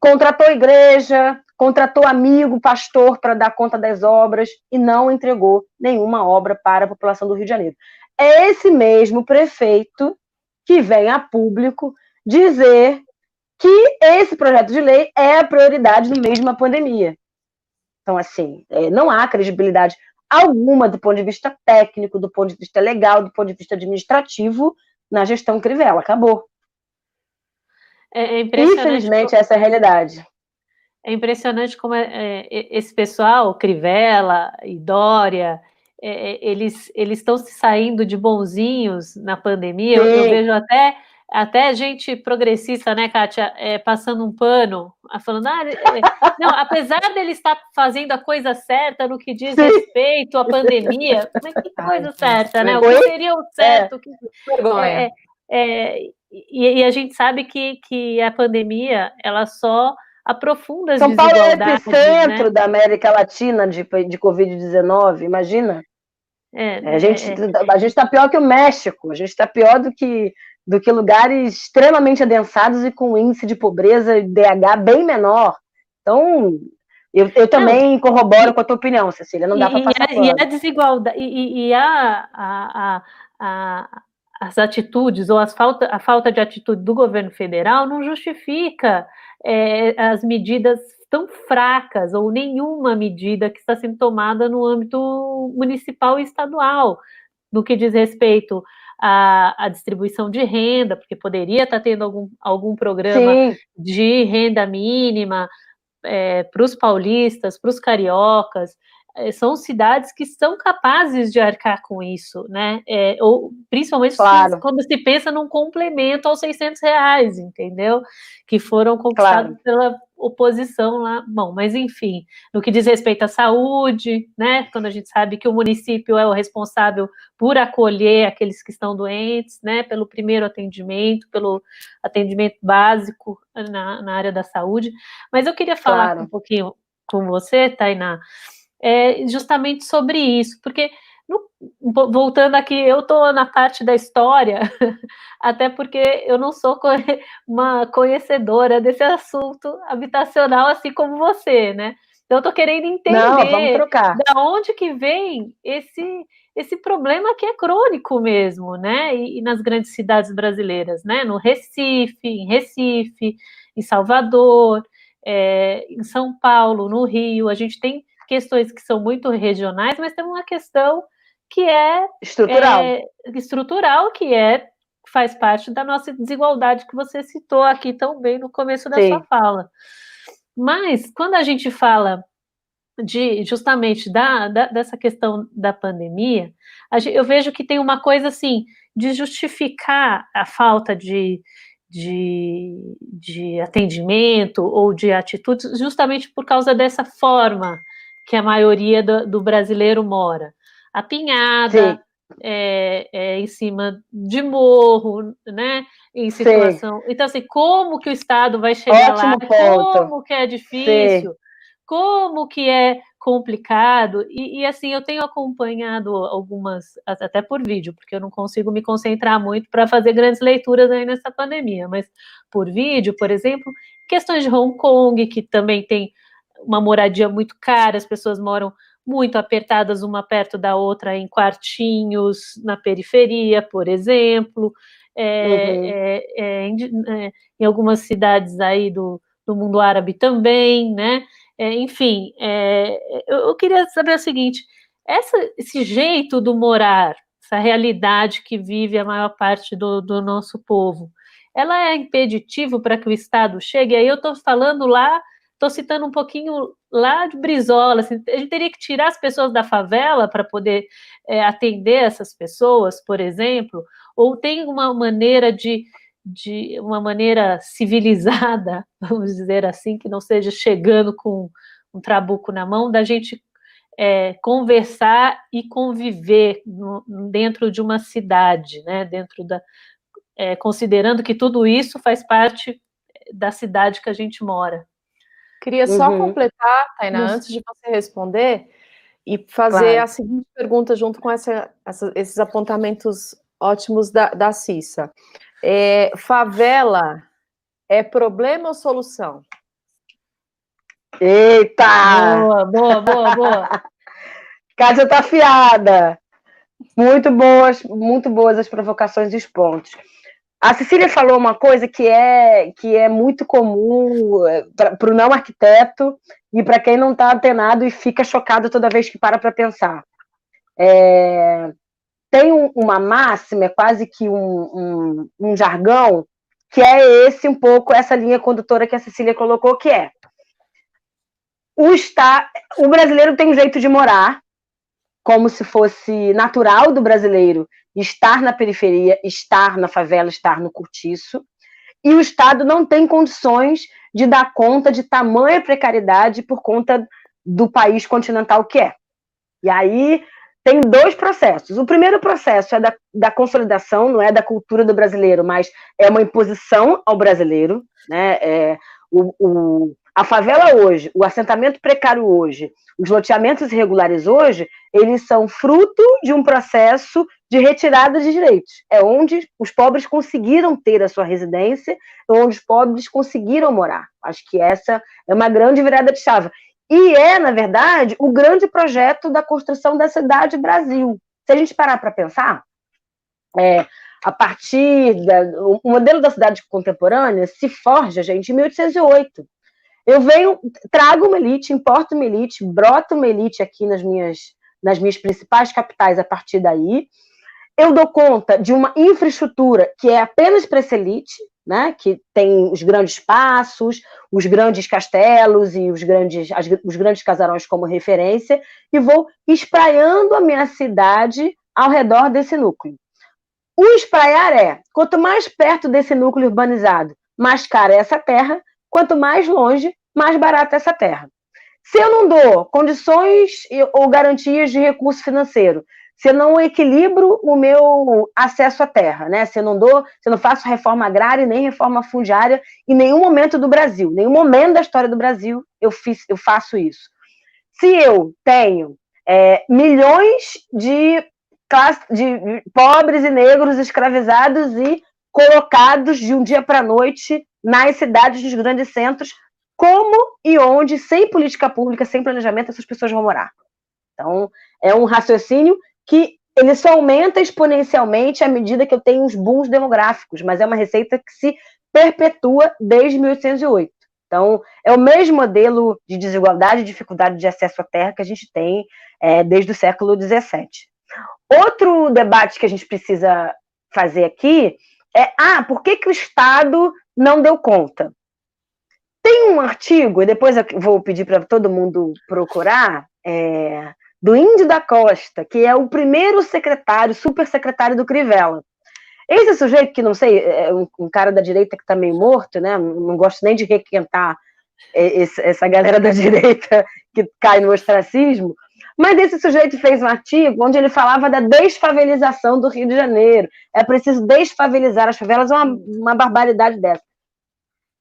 Contratou igreja, contratou amigo, pastor para dar conta das obras e não entregou nenhuma obra para a população do Rio de Janeiro. É esse mesmo prefeito que vem a público dizer que esse projeto de lei é a prioridade no meio de uma pandemia. Então, assim, é, não há credibilidade alguma do ponto de vista técnico, do ponto de vista legal, do ponto de vista administrativo na gestão Crivella. Acabou. É, é Infelizmente, como... essa é a realidade. É impressionante como é, é, esse pessoal, Crivella e Dória, é, é, eles estão se saindo de bonzinhos na pandemia. Eu, eu, vejo até até gente progressista, né, Kátia, é, passando um pano, falando, ah, é, não, apesar dele estar fazendo a coisa certa no que diz respeito à pandemia, mas que coisa certa, né? O que seria o certo? É, que, e, e, a gente sabe que, que a pandemia, ela só aprofunda as São Paulo é o epicentro né? da América Latina de, de Covid-19, imagina. É, a gente é, a gente está pior que o México, a gente está pior do que do que lugares extremamente adensados e com índice de pobreza e DH bem menor. Então, eu, eu também não, corroboro e, com a tua opinião, Cecília, não dá para passar e, a, e a desigualdade, e, e a, a, a, as atitudes ou as falta, a falta de atitude do governo federal não justifica é, as medidas tão fracas ou nenhuma medida que está sendo tomada no âmbito municipal e estadual, no que diz respeito à, à distribuição de renda, porque poderia estar tendo algum, algum programa Sim. de renda mínima é, para os paulistas, para os cariocas, são cidades que são capazes de arcar com isso, né? É, ou principalmente claro. quando se pensa num complemento aos 600 reais, entendeu? Que foram conquistados claro. pela oposição lá. Bom, mas enfim, no que diz respeito à saúde, né? Quando a gente sabe que o município é o responsável por acolher aqueles que estão doentes, né? Pelo primeiro atendimento, pelo atendimento básico na, na área da saúde. Mas eu queria falar claro. um pouquinho com você, Tainá é justamente sobre isso, porque voltando aqui, eu estou na parte da história, até porque eu não sou uma conhecedora desse assunto habitacional, assim como você, né? Então, eu estou querendo entender não, da onde que vem esse esse problema que é crônico mesmo, né? E, e, nas grandes cidades brasileiras, né? No Recife, em Recife, em Salvador, é, em São Paulo, no Rio, a gente tem questões que são muito regionais, mas tem uma questão que é estrutural, é, estrutural que é faz parte da nossa desigualdade que você citou aqui tão bem no começo da Sim. sua fala. Mas quando a gente fala de justamente da, da dessa questão da pandemia, gente, eu vejo que tem uma coisa assim de justificar a falta de, de, de atendimento ou de atitudes justamente por causa dessa forma que a maioria do, do brasileiro mora. A pinhada é, é, em cima de morro, né? Em situação. Sim. Então, assim, como que o Estado vai chegar Ótimo lá? Ponto. Como que é difícil? Sim. Como que é complicado? E, e, assim, eu tenho acompanhado algumas, até por vídeo, porque eu não consigo me concentrar muito para fazer grandes leituras aí nessa pandemia, mas por vídeo, por exemplo, questões de Hong Kong, que também tem uma moradia muito cara, as pessoas moram muito apertadas uma perto da outra em quartinhos na periferia, por exemplo, é, uhum. é, é, em, é, em, algumas cidades aí do, do mundo árabe também, né? É, enfim, é, eu, eu, queria saber o seguinte: essa, esse jeito do morar, essa realidade que vive a maior parte do, do nosso povo, ela é impeditivo para que o Estado chegue? Aí eu estou falando lá Estou citando um pouquinho lá de Brizola. Assim, a gente teria que tirar as pessoas da favela para poder é, atender essas pessoas, por exemplo, ou tem uma maneira de, de uma maneira civilizada, vamos dizer assim, que não seja chegando com um trabuco na mão, da gente é, conversar e conviver no, dentro de uma cidade, né? Dentro da é, considerando que tudo isso faz parte da cidade que a gente mora. Queria só uhum. completar, Tainá, Isso. antes de você responder, e fazer claro. a seguinte pergunta junto com essa, essa, esses apontamentos ótimos da, da Cissa. É, favela é problema ou solução? Eita! Boa, boa, boa, boa. Casa tá afiada. Muito boas, muito boas as provocações e os pontos. A Cecília falou uma coisa que é, que é muito comum é, para o não arquiteto e para quem não está antenado e fica chocado toda vez que para para pensar. É, tem um, uma máxima, é quase que um, um, um, jargão, que é esse um pouco, essa linha condutora que a Cecília colocou, que é o, está, o brasileiro tem um jeito de morar como se fosse natural do brasileiro estar na periferia, estar na favela, estar no cortiço, e o Estado não tem condições de dar conta de tamanha precariedade por conta do país continental que é. E aí tem dois processos. O primeiro processo é da, da consolidação, não é da cultura do brasileiro, mas é uma imposição ao brasileiro. Né? É, o, o, a favela hoje, o assentamento precário hoje, os loteamentos irregulares hoje, eles são fruto de um processo de retirada de direitos. É onde os pobres conseguiram ter a sua residência, é onde os pobres conseguiram morar. Acho que essa é uma grande virada de chave. E é, na verdade, o grande projeto da construção da cidade Brasil. Se a gente parar para pensar, é, a partir da, o modelo da cidade contemporânea se forja, gente, em 1808. Eu venho, trago uma elite, importo uma elite, broto uma elite aqui nas minhas, nas minhas principais capitais a partir daí. Eu dou conta de uma infraestrutura que é apenas para essa elite, né, que tem os grandes passos, os grandes castelos e os grandes, as, os grandes casarões como referência, e vou espraiando a minha cidade ao redor desse núcleo. O espraiar é, quanto mais perto desse núcleo urbanizado, mais cara é essa terra, quanto mais longe, mais barata essa terra. Se eu não dou condições ou garantias de recurso financeiro, se eu não equilibro o meu acesso à terra, né? Se eu não dou, se eu não faço reforma agrária nem reforma fundiária em nenhum momento do Brasil, nenhum momento da história do Brasil eu fiz, eu faço isso. Se eu tenho é, milhões de, de pobres e negros escravizados e colocados de um dia para a noite nas cidades dos grandes centros, como e onde, sem política pública, sem planejamento, essas pessoas vão morar. Então, é um raciocínio que ele só aumenta exponencialmente à medida que eu tenho os booms demográficos, mas é uma receita que se perpetua desde 1808. Então, é o mesmo modelo de desigualdade e dificuldade de acesso à terra que a gente tem é, desde o século XVII. Outro debate que a gente precisa fazer aqui é: ah, por que, que o Estado não deu conta? Tem um artigo, e depois eu vou pedir para todo mundo procurar, é, do Índio da Costa, que é o primeiro secretário, super secretário do Crivella. Esse sujeito, que não sei, é um, um cara da direita que está meio morto, né? Não gosto nem de requentar esse, essa galera da direita que cai no ostracismo, mas esse sujeito fez um artigo onde ele falava da desfavelização do Rio de Janeiro. É preciso desfavelizar as favelas, é uma, uma barbaridade dessa.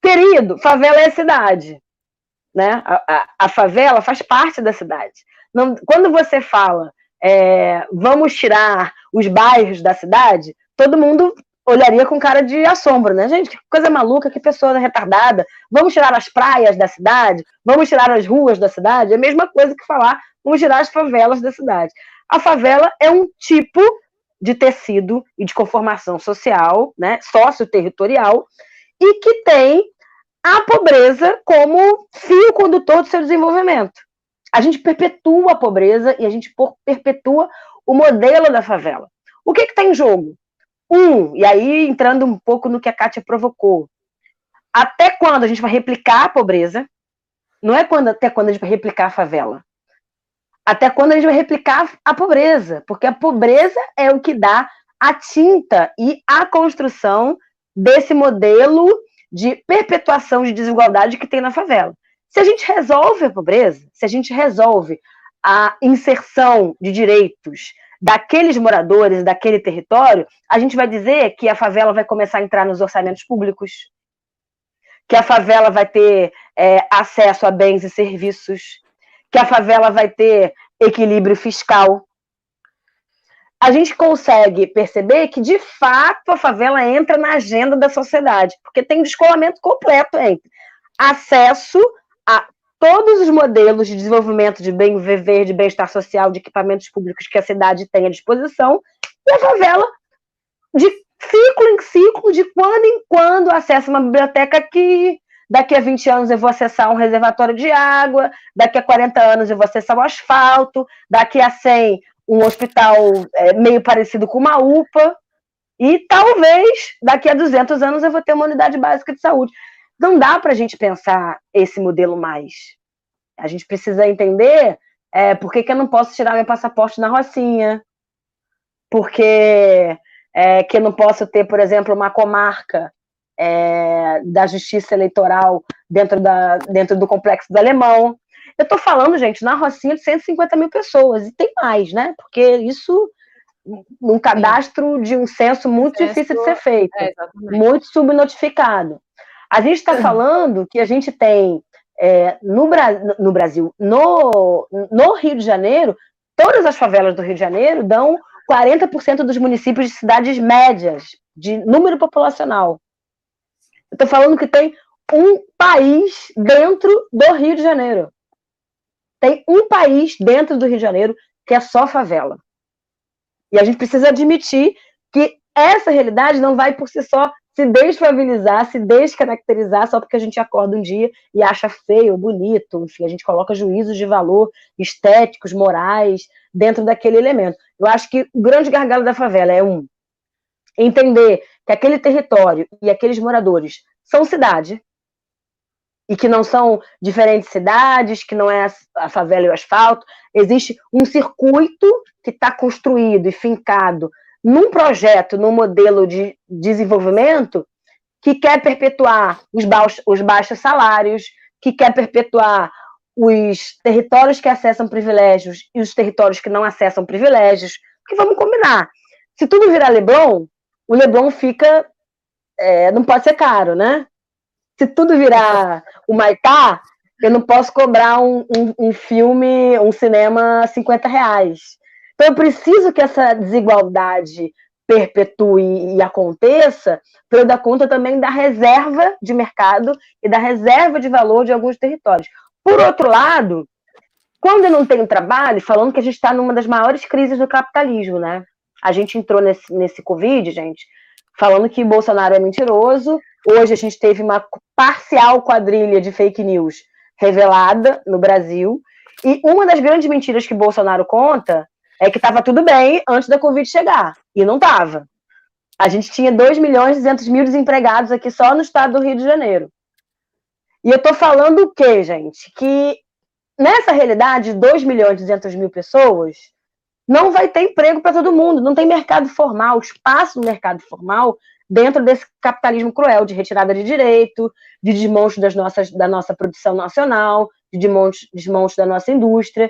Querido, favela é cidade. Né? A, a, a favela faz parte da cidade. Não, quando você fala é, vamos tirar os bairros da cidade, todo mundo olharia com cara de assombro, né? Gente, que coisa maluca, que pessoa retardada. Vamos tirar as praias da cidade? Vamos tirar as ruas da cidade? É a mesma coisa que falar vamos tirar as favelas da cidade. A favela é um tipo de tecido e de conformação social, né, socio-territorial, e que tem a pobreza como fio condutor do seu desenvolvimento a gente perpetua a pobreza e a gente perpetua o modelo da favela. O que está em jogo? Um, e aí entrando um pouco no que a Kátia provocou, até quando a gente vai replicar a pobreza? Não é quando, até quando a gente vai replicar a favela. Até quando a gente vai replicar a pobreza, porque a pobreza é o que dá a tinta e a construção desse modelo de perpetuação de desigualdade que tem na favela. Se a gente resolve a pobreza, se a gente resolve a inserção de direitos daqueles moradores, daquele território, a gente vai dizer que a favela vai começar a entrar nos orçamentos públicos, que a favela vai ter é, acesso a bens e serviços, que a favela vai ter equilíbrio fiscal. A gente consegue perceber que, de fato, a favela entra na agenda da sociedade, porque tem um descolamento completo entre acesso a todos os modelos de desenvolvimento de bem viver, de bem-estar social, de equipamentos públicos que a cidade tem à disposição, e a favela, de ciclo em ciclo, de quando em quando acessa uma biblioteca aqui, daqui a 20 anos eu vou acessar um reservatório de água, daqui a 40 anos eu vou acessar o asfalto, daqui a 100 um hospital é, meio parecido com uma UPA, e talvez daqui a 200 anos eu vou ter uma unidade básica de saúde. Não dá para a gente pensar esse modelo mais. A gente precisa entender É, por que, que eu não posso tirar meu passaporte na Rocinha? Porque é, que eu não posso ter, por exemplo, uma comarca é, da justiça eleitoral dentro, da, dentro do complexo do Alemão. Eu estou falando, gente, na Rocinha de 150 mil pessoas, e tem mais, né? Porque isso, um cadastro de um censo muito censo, difícil de ser feito, é, muito subnotificado. A gente está falando que a gente tem é, no, no, Brasil, no, no Rio de Janeiro, todas as favelas do Rio de Janeiro dão 40% dos municípios de cidades médias, de número populacional. Eu estou falando que tem um país dentro do Rio de Janeiro. Tem um país dentro do Rio de Janeiro que é só favela. E a gente precisa admitir que essa realidade não vai por si só se desfabilizar, se descaracterizar só porque a gente acorda um dia e acha feio, bonito, enfim, a gente coloca juízos de valor estéticos, morais dentro daquele elemento. Eu acho que o grande gargalo da favela é um entender que aquele território e aqueles moradores são cidade e que não são diferentes cidades, que não é a favela e o asfalto, existe um circuito que está construído e fincado num projeto, num modelo de desenvolvimento que quer perpetuar os, baixos, os baixos salários, que quer perpetuar os territórios que acessam privilégios e os territórios que não acessam privilégios, que vamos combinar. Se tudo virar Leblon, o Leblon fica. É, não pode ser caro, né? Se tudo virar o Maitá, eu não posso cobrar um, um, um filme, um cinema 50 reais. Então, eu preciso que essa desigualdade perpetue e aconteça para eu dar conta também da reserva de mercado e da reserva de valor de alguns territórios. Por outro lado, quando eu não tenho trabalho, falando que a gente está numa das maiores crises do capitalismo, né? A gente entrou nesse, nesse Covid, gente, falando que Bolsonaro é mentiroso. Hoje a gente teve uma parcial quadrilha de fake news revelada no Brasil. E uma das grandes mentiras que Bolsonaro conta é que estava tudo bem antes da Covid chegar. E não estava. A gente tinha 2 milhões e 200 mil desempregados aqui só no estado do Rio de Janeiro. E eu tô falando o quê, gente? Que nessa realidade, 2 milhões e 200 mil pessoas, não vai ter emprego para todo mundo, não tem mercado formal, espaço no mercado formal dentro desse capitalismo cruel de retirada de direito, de desmonte das nossas, da nossa produção nacional, de desmonte, desmonte da nossa indústria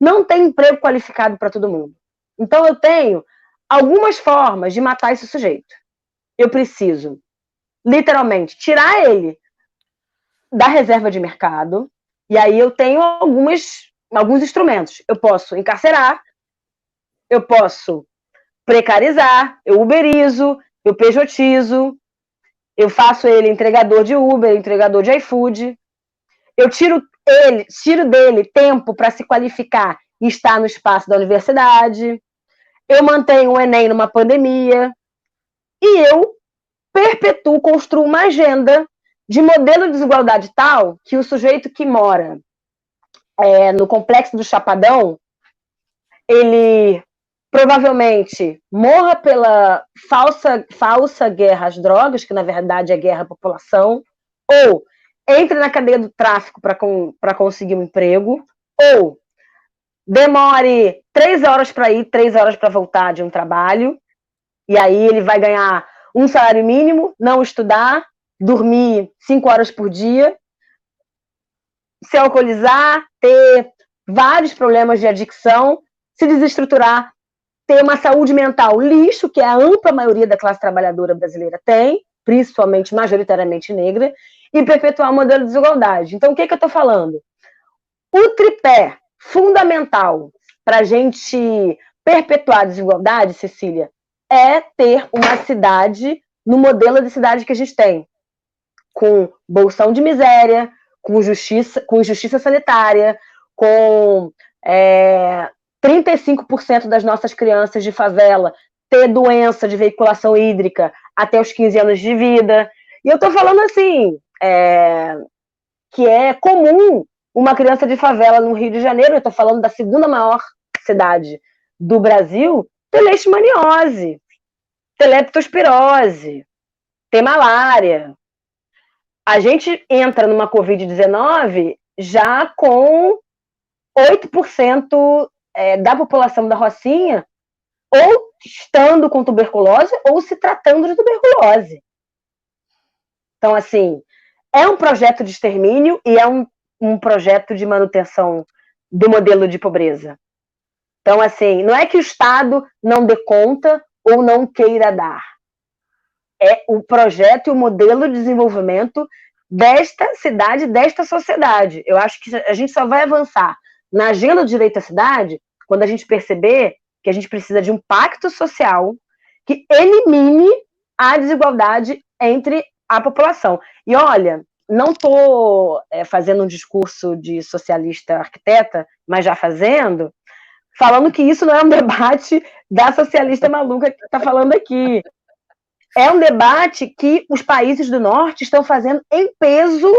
não tem emprego qualificado para todo mundo. Então eu tenho algumas formas de matar esse sujeito. Eu preciso, literalmente, tirar ele da reserva de mercado, e aí eu tenho algumas, alguns instrumentos. Eu posso encarcerar, eu posso precarizar, eu uberizo, eu pejotizo, eu faço ele entregador de Uber, entregador de iFood, eu tiro ele, tiro dele tempo para se qualificar e estar no espaço da universidade. Eu mantenho o Enem numa pandemia. E eu perpetuo, construo uma agenda de modelo de desigualdade tal que o sujeito que mora é, no complexo do Chapadão, ele provavelmente morra pela falsa, falsa guerra às drogas, que na verdade é guerra à população, ou entre na cadeia do tráfico para conseguir um emprego, ou demore três horas para ir, três horas para voltar de um trabalho, e aí ele vai ganhar um salário mínimo, não estudar, dormir cinco horas por dia, se alcoolizar, ter vários problemas de adicção, se desestruturar, ter uma saúde mental lixo, que é a ampla maioria da classe trabalhadora brasileira tem, principalmente, majoritariamente negra, e perpetuar o modelo de desigualdade. Então, o que, que eu estou falando? O tripé fundamental para a gente perpetuar a desigualdade, Cecília, é ter uma cidade no modelo de cidade que a gente tem, com bolsão de miséria, com justiça, com justiça sanitária, com é, 35% das nossas crianças de favela ter doença de veiculação hídrica até os 15 anos de vida. E eu estou falando assim, é, que é comum uma criança de favela no Rio de Janeiro, eu estou falando da segunda maior cidade do Brasil, ter leishmaniose, ter leptospirose, ter malária. A gente entra numa Covid-19 já com 8% é, da população da Rocinha ou estando com tuberculose ou se tratando de tuberculose. Então, assim, é um projeto de extermínio e é um, um projeto de manutenção do modelo de pobreza. Então, assim, não é que o Estado não dê conta ou não queira dar. É o projeto e o modelo de desenvolvimento desta cidade, desta sociedade. Eu acho que a gente só vai avançar na agenda do direito à cidade quando a gente perceber que a gente precisa de um pacto social que elimine a desigualdade entre a população. E olha, não estou é, fazendo um discurso de socialista arquiteta, mas já fazendo, falando que isso não é um debate da socialista maluca que está falando aqui. É um debate que os países do norte estão fazendo em peso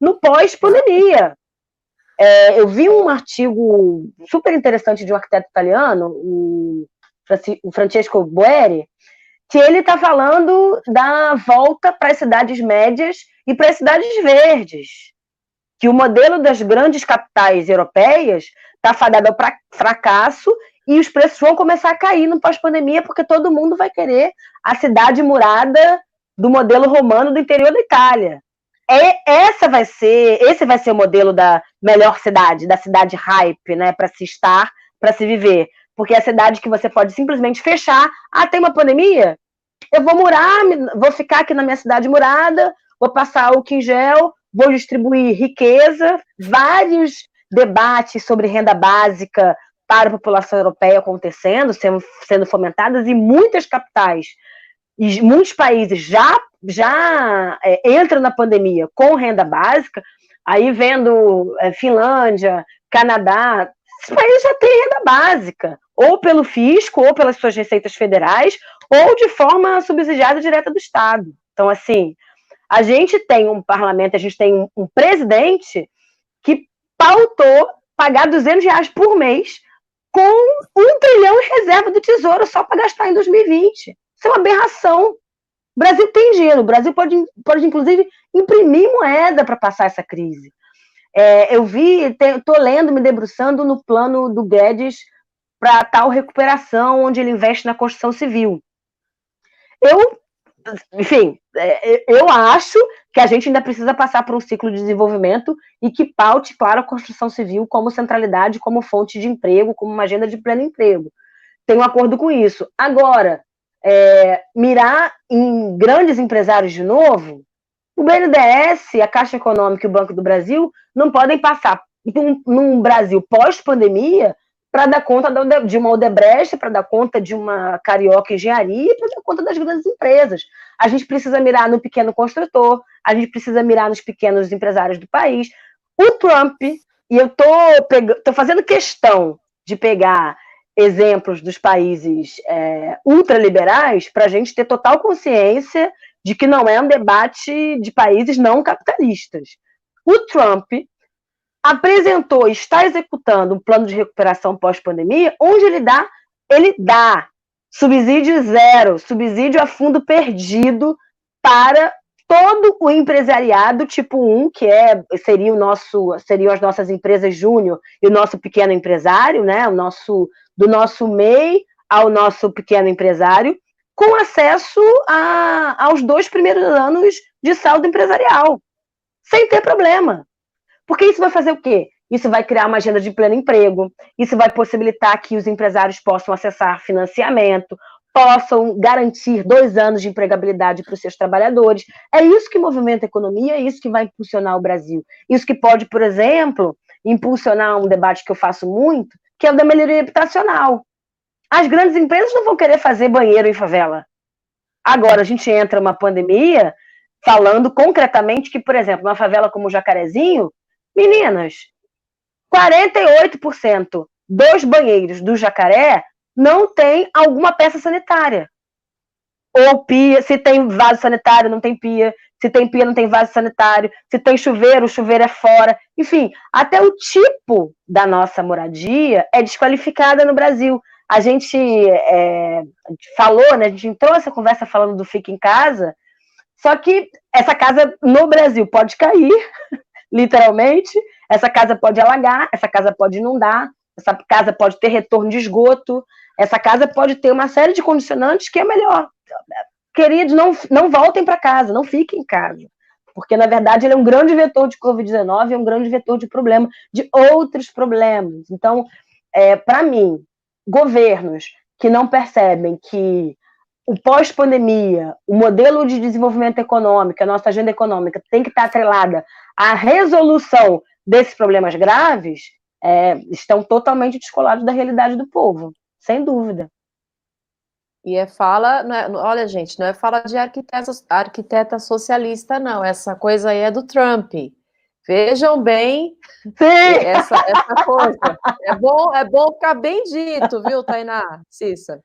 no pós-pandemia. É, eu vi um artigo super interessante de um arquiteto italiano, o Francesco Boeri, que ele está falando da volta para as cidades médias e para as cidades verdes. Que o modelo das grandes capitais europeias está fadado ao fracasso e os preços vão começar a cair no pós-pandemia, porque todo mundo vai querer a cidade murada do modelo romano do interior da Itália. É, essa vai ser, esse vai ser o modelo da melhor cidade, da cidade hype, né, para se estar, para se viver. Porque é a cidade que você pode simplesmente fechar. Ah, tem uma pandemia? Eu vou morar, vou ficar aqui na minha cidade murada, vou passar o em gel, vou distribuir riqueza, vários debates sobre renda básica para a população europeia acontecendo, sendo, sendo fomentadas, e muitas capitais e muitos países já, já é, entram na pandemia com renda básica, aí vendo é, Finlândia, Canadá, esses países já têm renda básica, ou pelo fisco, ou pelas suas receitas federais, ou de forma subsidiada direta do Estado. Então, assim, a gente tem um parlamento, a gente tem um, um presidente que pautou pagar 200 reais por mês com um trilhão em reserva do Tesouro só para gastar em 2020. Isso é uma aberração. O Brasil tem dinheiro, o Brasil pode, pode inclusive, imprimir moeda para passar essa crise. É, eu vi, estou lendo, me debruçando no plano do Guedes para tal recuperação, onde ele investe na construção civil. Eu, enfim, é, eu acho que a gente ainda precisa passar por um ciclo de desenvolvimento e que paute, claro, a construção civil como centralidade, como fonte de emprego, como uma agenda de pleno emprego. Tenho um acordo com isso. Agora, é, mirar em grandes empresários de novo, o BNDES, a Caixa Econômica e o Banco do Brasil não podem passar num, num Brasil pós-pandemia para dar conta de uma Odebrecht, para dar conta de uma Carioca Engenharia, para dar conta das grandes empresas. A gente precisa mirar no pequeno construtor, a gente precisa mirar nos pequenos empresários do país. O Trump, e eu estou fazendo questão de pegar exemplos dos países é, ultraliberais para a gente ter total consciência de que não é um debate de países não capitalistas. O Trump apresentou, está executando um plano de recuperação pós-pandemia, onde ele dá, ele dá subsídio zero, subsídio a fundo perdido para todo o empresariado tipo 1, que é seria o nosso seriam as nossas empresas júnior e o nosso pequeno empresário, né, o nosso do nosso MEI ao nosso pequeno empresário, com acesso a, aos dois primeiros anos de saldo empresarial, sem ter problema. Porque isso vai fazer o quê? Isso vai criar uma agenda de pleno emprego, isso vai possibilitar que os empresários possam acessar financiamento, possam garantir dois anos de empregabilidade para os seus trabalhadores. É isso que movimenta a economia, é isso que vai impulsionar o Brasil. Isso que pode, por exemplo, impulsionar um debate que eu faço muito, que é o da melhoria habitacional. As grandes empresas não vão querer fazer banheiro em favela. Agora, a gente entra numa pandemia falando concretamente que, por exemplo, uma favela como o Jacarezinho, meninas, 48% dos banheiros do Jacaré não tem alguma peça sanitária. Ou pia, se tem vaso sanitário, não tem pia. Se tem pia, não tem vaso sanitário. Se tem chuveiro, o chuveiro é fora. Enfim, até o tipo da nossa moradia é desqualificada no Brasil. A gente é, falou, né? A gente entrou essa conversa falando do fica em casa, só que essa casa no Brasil pode cair, literalmente. Essa casa pode alagar, essa casa pode inundar, essa casa pode ter retorno de esgoto, essa casa pode ter uma série de condicionantes que é melhor. Queridos, não, não voltem para casa, não fiquem em casa. Porque, na verdade, ele é um grande vetor de Covid-19, é um grande vetor de problema, de outros problemas. Então, é, para mim, governos que não percebem que o pós-pandemia, o modelo de desenvolvimento econômico, a nossa agenda econômica tem que estar atrelada à resolução desses problemas graves, é, estão totalmente descolados da realidade do povo, sem dúvida. E é fala, é, olha, gente, não é fala de arquiteta, arquiteta socialista, não. Essa coisa aí é do Trump. Vejam bem essa, essa coisa. É bom, é bom ficar bem dito, viu, Tainá, Cissa?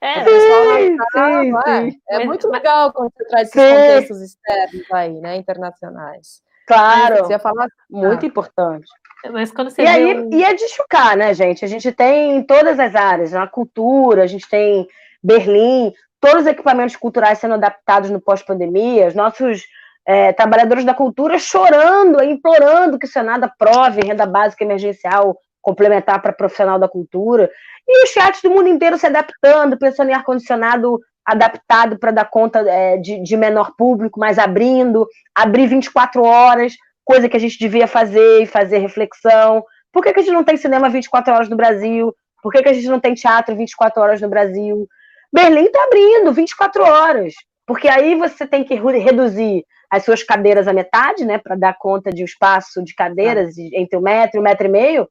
É, sim, sim, é, é muito legal quando você traz esses sim. contextos externos aí, né, internacionais. Claro, você ia falar, muito ah. importante. Mas quando você e aí, um... e é de chocar, né, gente? A gente tem em todas as áreas, na cultura, a gente tem Berlim, todos os equipamentos culturais sendo adaptados no pós-pandemia, os nossos é, trabalhadores da cultura chorando, implorando que o Senado aprove renda básica emergencial complementar para profissional da cultura, e os chats do mundo inteiro se adaptando, pensando em ar-condicionado adaptado para dar conta é, de, de menor público, mas abrindo, abrir 24 horas, coisa que a gente devia fazer e fazer reflexão. Por que, que a gente não tem cinema 24 horas no Brasil? Por que, que a gente não tem teatro 24 horas no Brasil? Berlim está abrindo 24 horas, porque aí você tem que reduzir as suas cadeiras à metade, né, para dar conta de um espaço de cadeiras entre um metro e um metro e meio.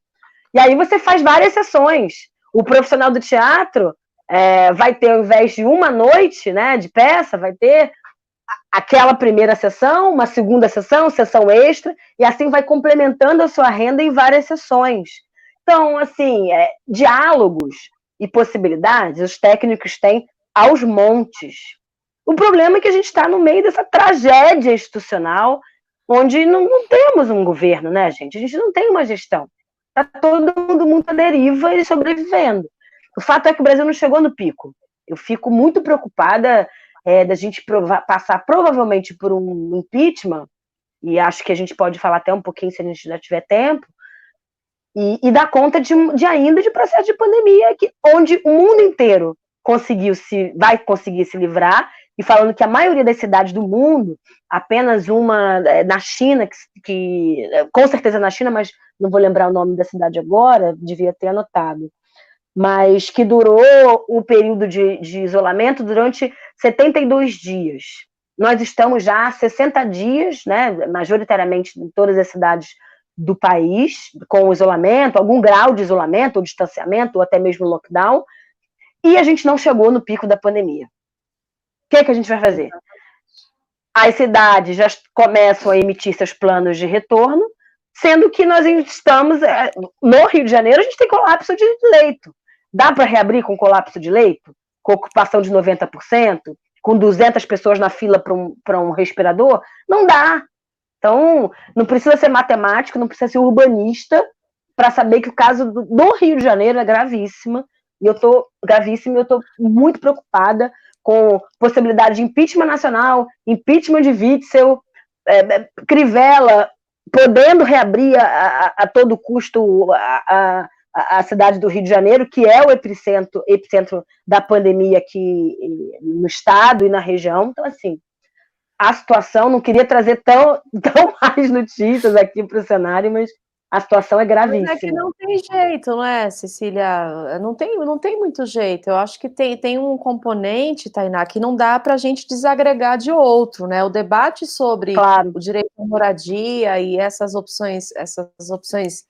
E aí você faz várias sessões. O profissional do teatro é, vai ter, ao invés de uma noite né, de peça, vai ter aquela primeira sessão, uma segunda sessão, sessão extra, e assim vai complementando a sua renda em várias sessões. Então, assim, é, diálogos e possibilidades os técnicos têm aos montes. O problema é que a gente está no meio dessa tragédia institucional, onde não, não, temos um governo, né, gente? A gente não tem uma gestão. Está todo mundo muito à deriva e sobrevivendo. O fato é que o Brasil não chegou no pico. Eu fico muito preocupada é, da gente prova passar provavelmente por um impeachment, e acho que a gente pode falar até um pouquinho se a gente já tiver tempo, e, e dar conta de, de, ainda de processo de pandemia, que, onde o mundo inteiro conseguiu se, vai conseguir se livrar, e falando que a maioria das cidades do mundo, apenas uma é, na China, que, que com certeza na China, mas não vou lembrar o nome da cidade agora, devia ter anotado, mas que durou o período de, de isolamento durante 72 dias. Nós estamos já há 60 dias, né, majoritariamente em todas as cidades do país, com isolamento, algum grau de isolamento, ou distanciamento, ou até mesmo lockdown, e a gente não chegou no pico da pandemia. O que, é que a gente vai fazer? As cidades já começam a emitir seus planos de retorno, sendo que nós estamos, é, no Rio de Janeiro, a gente tem colapso de leito. Dá para reabrir com colapso de leito? Com ocupação de 90%? Com 200 pessoas na fila para um, um respirador? Não dá. Então, não precisa ser matemático, não precisa ser urbanista para saber que o caso do, do, Rio de Janeiro é gravíssimo. E eu estou gravíssimo, eu estou muito preocupada com possibilidade de impeachment nacional, impeachment de Witzel, é, é Crivella podendo reabrir a, a, a todo custo a, a, cidade do Rio de Janeiro, que é o epicentro, epicentro da pandemia aqui no estado e na região. Então, assim, a situação, não queria trazer tão, tão mais notícias aqui para o cenário, mas a situação é gravíssima. Mas é que não tem jeito, não é, Cecília? Não tem, não tem muito jeito. Eu acho que tem, tem um componente, Tainá, que não dá para a gente desagregar de outro, né? O debate sobre claro. o direito à moradia e essas opções, essas opções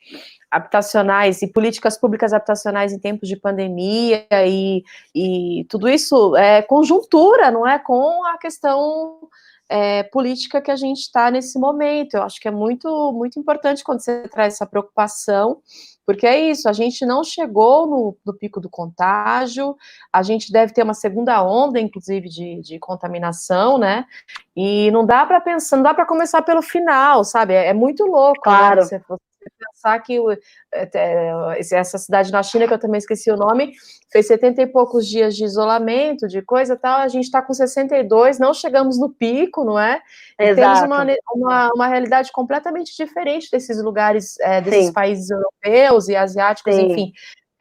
habitacionais e políticas públicas habitacionais em tempos de pandemia e, e tudo isso é conjuntura, não é? Com a questão é, política que a gente está nesse momento. Eu acho que é muito, muito importante quando você traz essa preocupação, porque é isso, a gente não chegou no, no pico do contágio, a gente deve ter uma segunda onda, inclusive, de, de contaminação, né? E não dá para pensar, não dá para começar pelo final, sabe? É, é muito louco né, claro. né? você, pensar que é, essa cidade na China, que eu também esqueci o nome, fez 70 e poucos dias de isolamento, de coisa e tal, a gente está com 62, não chegamos no pico, não é? E temos uma, uma, uma, realidade completamente diferente desses lugares, é, desses Sim. países europeus e asiáticos, Sim. enfim.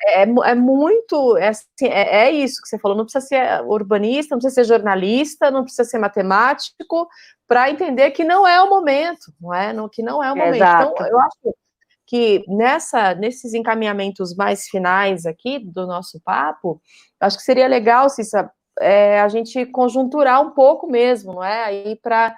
É, é, muito, é, assim, é, é, isso que você falou, não precisa ser urbanista, não precisa ser jornalista, não precisa ser matemático, para entender que não é o momento, não é? No, que não é o momento. Exato. Então, eu acho que nessa, nesses encaminhamentos mais finais aqui do nosso papo, acho que seria legal, Cissa, é, a gente conjunturar um pouco mesmo, não é? Aí para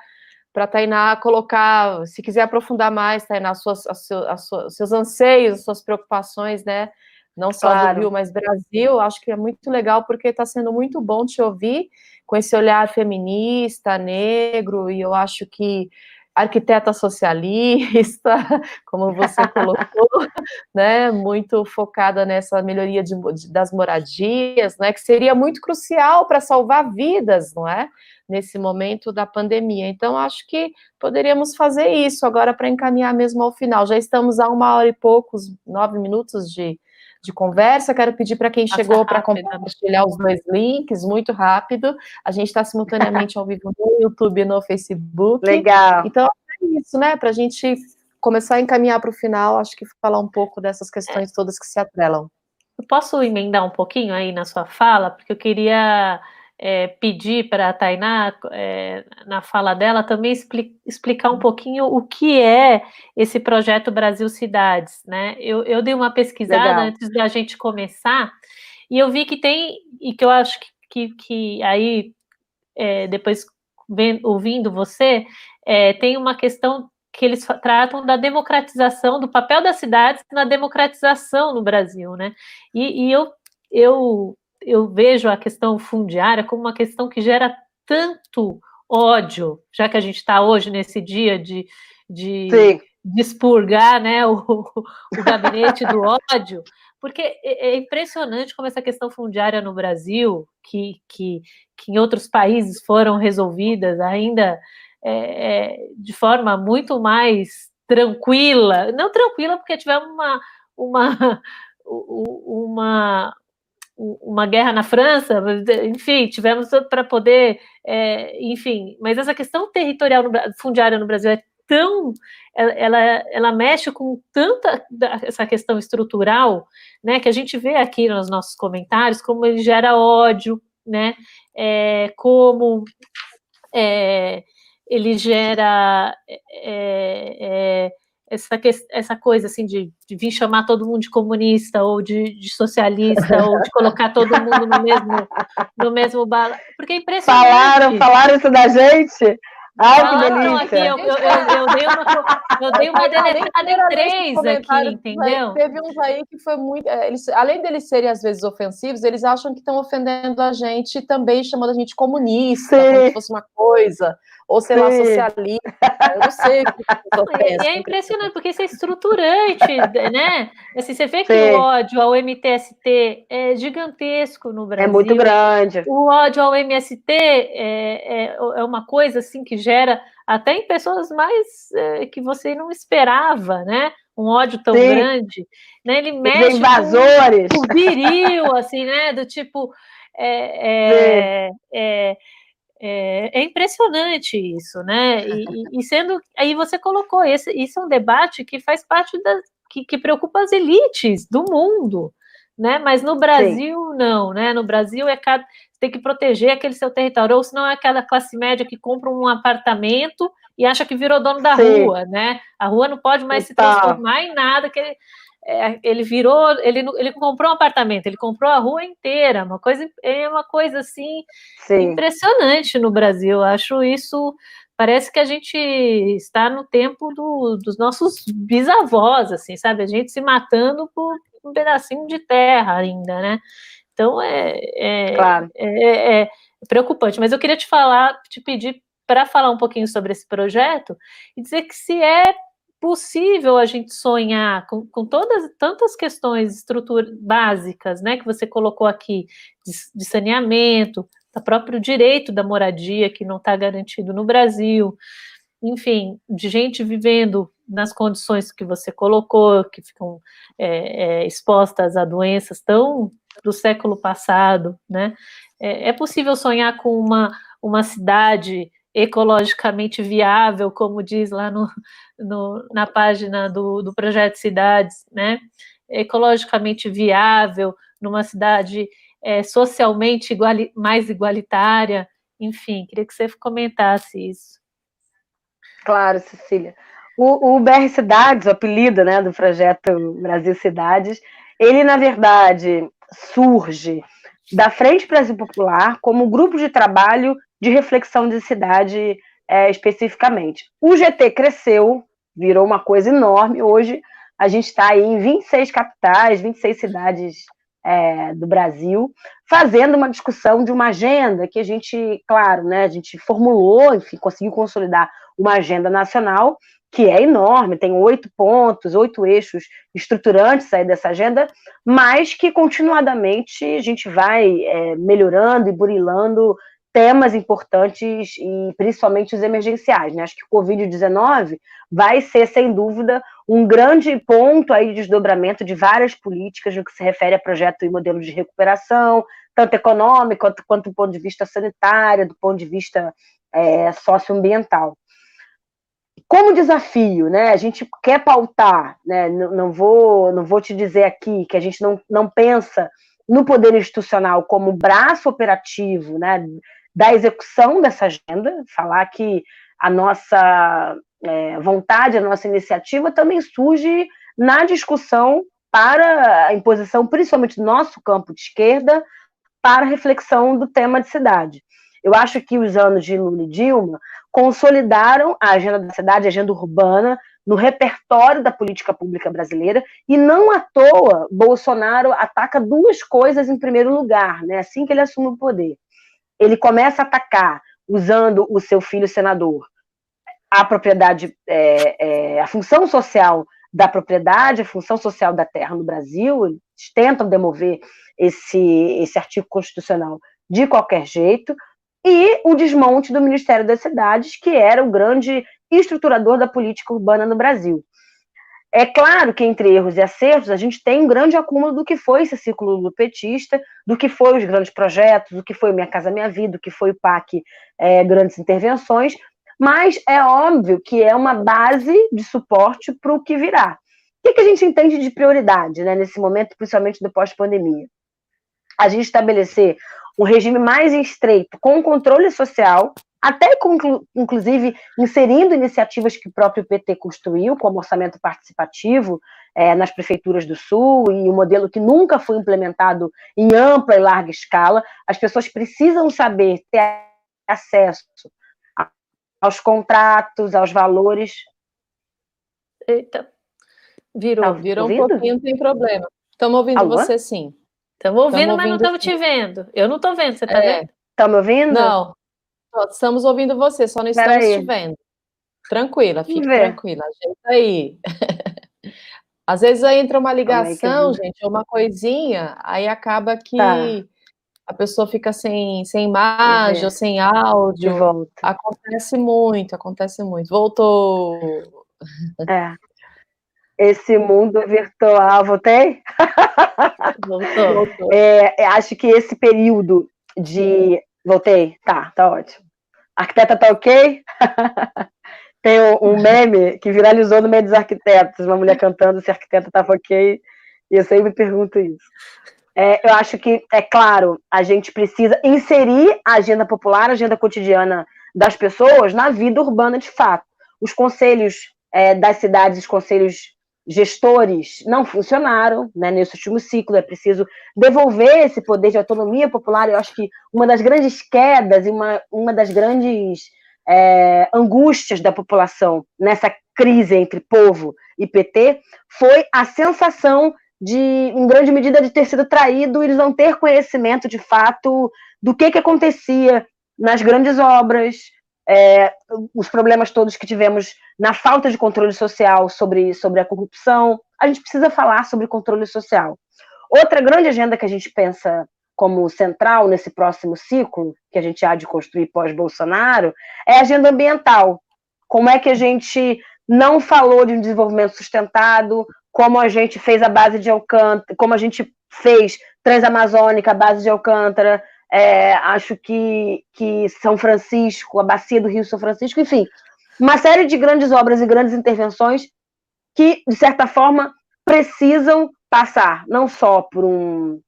para Tainá colocar, se quiser aprofundar mais, Tainá, suas, as as suas, seus anseios, suas preocupações, né? Não só claro. do Rio, mas Brasil, acho que é muito legal, porque está sendo muito bom te ouvir com esse olhar feminista, negro, e eu acho que arquiteta socialista, como você colocou, né, muito focada nessa melhoria de, das moradias, né, que seria muito crucial para salvar vidas, não é? Nesse momento da pandemia. Então, acho que poderíamos fazer isso agora para encaminhar mesmo ao final. Já estamos a uma hora e poucos, nove minutos de, de conversa. Quero pedir para quem chegou para compartilhar os dois links, muito rápido. A gente está simultaneamente ao vivo no YouTube e no Facebook. Legal. Então, é isso, né? Para a gente começar a encaminhar para o final, acho que falar um pouco dessas questões todas que se atrelam. Eu posso emendar um pouquinho aí na sua fala, porque eu queria é, pedir para a Tainá, é, na fala dela, também expli explicar um pouquinho o que é esse projeto Brasil Cidades. Né? Eu, eu dei uma pesquisada Legal. antes da gente começar, e eu vi que tem, e que eu acho que, que, que aí, é, depois vendo, ouvindo você, é, tem uma questão que eles tratam da democratização, do papel das cidades na democratização no Brasil, né? E, e eu, eu eu vejo a questão fundiária como uma questão que gera tanto ódio, já que a gente está hoje nesse dia de, de, de expurgar né, o, o gabinete do ódio, porque é, é impressionante como essa questão fundiária no Brasil, que, que, que em outros países foram resolvidas ainda é, é, de forma muito mais tranquila, não tranquila porque tivemos uma, uma, uma, uma guerra na França, enfim, tivemos para poder, é, enfim, mas essa questão territorial no, fundiária no Brasil é tão, ela, ela mexe com tanta essa questão estrutural, né, que a gente vê aqui nos nossos comentários como ele gera ódio, né, é, como é, ele gera é, é essa, essa coisa assim de, de, vir chamar todo mundo de comunista ou de, de socialista ou de colocar todo mundo no mesmo no mesmo bala porque é impressionante falaram falaram isso da gente Ai, que delícia. Aqui, eu, eu, eu, eu, dei uma, eu dei uma deletada em três aqui, entendeu? Teve uns aí que foi muito. É, eles, além deles serem às vezes ofensivos, eles acham que estão ofendendo a gente também, chamando a gente comunista, Sim. como se fosse uma coisa ou sei Sim. lá, socialista, eu não sei o que E é impressionante, porque isso é estruturante, né? Assim, você vê que Sim. o ódio ao MTST é gigantesco no Brasil. É muito grande. O ódio ao MST é, é, é uma coisa assim que gera até em pessoas mais é, que você não esperava, né? Um ódio tão Sim. grande, né? Ele mexe invasores. com o viril, assim, né? Do tipo é, é, é é, impressionante isso, né? E, e, sendo aí você colocou esse, isso é um debate que faz parte da que, que preocupa as elites do mundo, né? Mas no Brasil Sim. não, né? No Brasil é cada tem que proteger aquele seu território, ou senão é aquela classe média que compra um apartamento e acha que virou dono da Sim. rua, né? A rua não pode mais se transformar em nada que é, ele virou, ele, ele comprou um apartamento, ele comprou a rua inteira, uma coisa, é uma coisa assim Sim. impressionante no Brasil. Acho isso, parece que a gente está no tempo do, dos nossos bisavós, assim, sabe? A gente se matando por um pedacinho de terra ainda, né? Então é, é, claro. é, é preocupante. Mas eu queria te falar, te pedir para falar um pouquinho sobre esse projeto e dizer que se é possível a gente sonhar com, com todas tantas questões estruturas básicas, né, que você colocou aqui, de, de saneamento, do próprio direito da moradia que não está garantido no Brasil, enfim, de gente vivendo nas condições que você colocou, que ficam é, é, expostas a doenças tão do século passado, né? É, é possível sonhar com uma, uma cidade ecologicamente viável, como diz lá no, no, na página do, do projeto Cidades, né? Ecologicamente viável, numa cidade é, socialmente iguali, mais igualitária, enfim, queria que você comentasse isso. Claro, Cecília. O, o BR Cidades, o apelido né, do projeto Brasil Cidades, ele, na verdade, surge da Frente Brasil Popular como grupo de trabalho de reflexão de cidade é, especificamente. O GT cresceu, virou uma coisa enorme. Hoje a gente está aí em 26 capitais, 26 cidades é, do Brasil, fazendo uma discussão de uma agenda que a gente, claro, né, a gente formulou, enfim, conseguiu consolidar uma agenda nacional que é enorme, tem oito pontos, oito eixos estruturantes aí dessa agenda, mas que continuadamente a gente vai é, melhorando e burilando temas importantes e principalmente os emergenciais. Né? Acho que o Covid-19 vai ser, sem dúvida, um grande ponto aí de desdobramento de várias políticas no que se refere a projeto e modelo de recuperação, tanto econômico quanto, quanto do ponto de vista sanitário, do ponto de vista é, socioambiental como desafio, né? A gente quer pautar, né? Não, não, vou, não vou te dizer aqui que a gente não, não pensa no poder institucional como braço operativo, né? Da execução dessa agenda, falar que a nossa é, vontade, a nossa iniciativa também surge na discussão para a imposição, principalmente do nosso campo de esquerda, para a reflexão do tema de cidade. Eu acho que os anos de Lula e Dilma consolidaram a agenda da cidade, a agenda urbana, no repertório da política pública brasileira, e não à toa Bolsonaro ataca duas coisas em primeiro lugar, né? Assim que ele assume o poder. Ele começa a atacar, usando o seu filho senador, a propriedade, é, é, a função social da propriedade, a função social da terra no Brasil, eles tentam demover esse, esse artigo constitucional de qualquer jeito, e o desmonte do Ministério das Cidades, que era o grande estruturador da política urbana no Brasil. É claro que entre erros e acertos a gente tem um grande acúmulo do que foi esse ciclo do petista, do que foi os grandes projetos, do que foi Minha Casa Minha Vida, do que foi o PAC, é, grandes intervenções, mas é óbvio que é uma base de suporte para o que virá. O que, que a gente entende de prioridade né, nesse momento, principalmente do pós-pandemia? A gente estabelecer um regime mais estreito, com controle social, até com, inclusive inserindo iniciativas que o próprio PT construiu, como orçamento participativo é, nas prefeituras do Sul e um modelo que nunca foi implementado em ampla e larga escala. As pessoas precisam saber ter acesso aos contratos, aos valores. Eita, virou, tá virou ouvindo? um pouquinho, não tem problema. Estamos ouvindo Alô? você sim. Estamos ouvindo, ouvindo, mas não estamos te vendo. Eu não estou vendo, você está é. vendo? Está me ouvindo? Não. Estamos ouvindo você, só não estamos te vendo. Tranquila, fique tranquila. Ajeita aí. Às vezes aí entra uma ligação, gente, ou uma coisinha, aí acaba que tá. a pessoa fica sem, sem imagem ou sem áudio. Acontece muito, acontece muito. Voltou. É esse mundo virtual. Voltei? Voltou. Voltou. É, é, acho que esse período de. Voltei? Tá, tá ótimo. Arquiteta tá ok? Tem um, meme que viralizou no meio dos arquitetos, uma mulher cantando se a arquiteta estava ok, e eu sempre pergunto isso. É, eu acho que, é claro, a gente precisa inserir a agenda popular, a agenda cotidiana das pessoas na vida urbana de fato. Os conselhos é, das cidades, os conselhos gestores não funcionaram né, nesse último ciclo, é preciso devolver esse poder de autonomia popular. Eu acho que uma das grandes quedas e uma, uma das grandes é, angústias da população nessa crise entre povo e PT foi a sensação de, em grande medida, de ter sido traído e de não ter conhecimento de fato do que, que acontecia nas grandes obras, é, os problemas todos que tivemos na falta de controle social sobre, sobre a corrupção. A gente precisa falar sobre controle social. Outra grande agenda que a gente pensa como central nesse próximo ciclo, que a gente há de construir pós-Bolsonaro, é a agenda ambiental. Como é que a gente não falou de um desenvolvimento sustentado, como a gente fez a base de Alcântara, como a gente fez Transamazônica, a base de Alcântara, é, acho que, que São Francisco, a bacia do Rio São Francisco, enfim, uma série de grandes obras e grandes intervenções que, de certa forma, precisam passar não só por, um,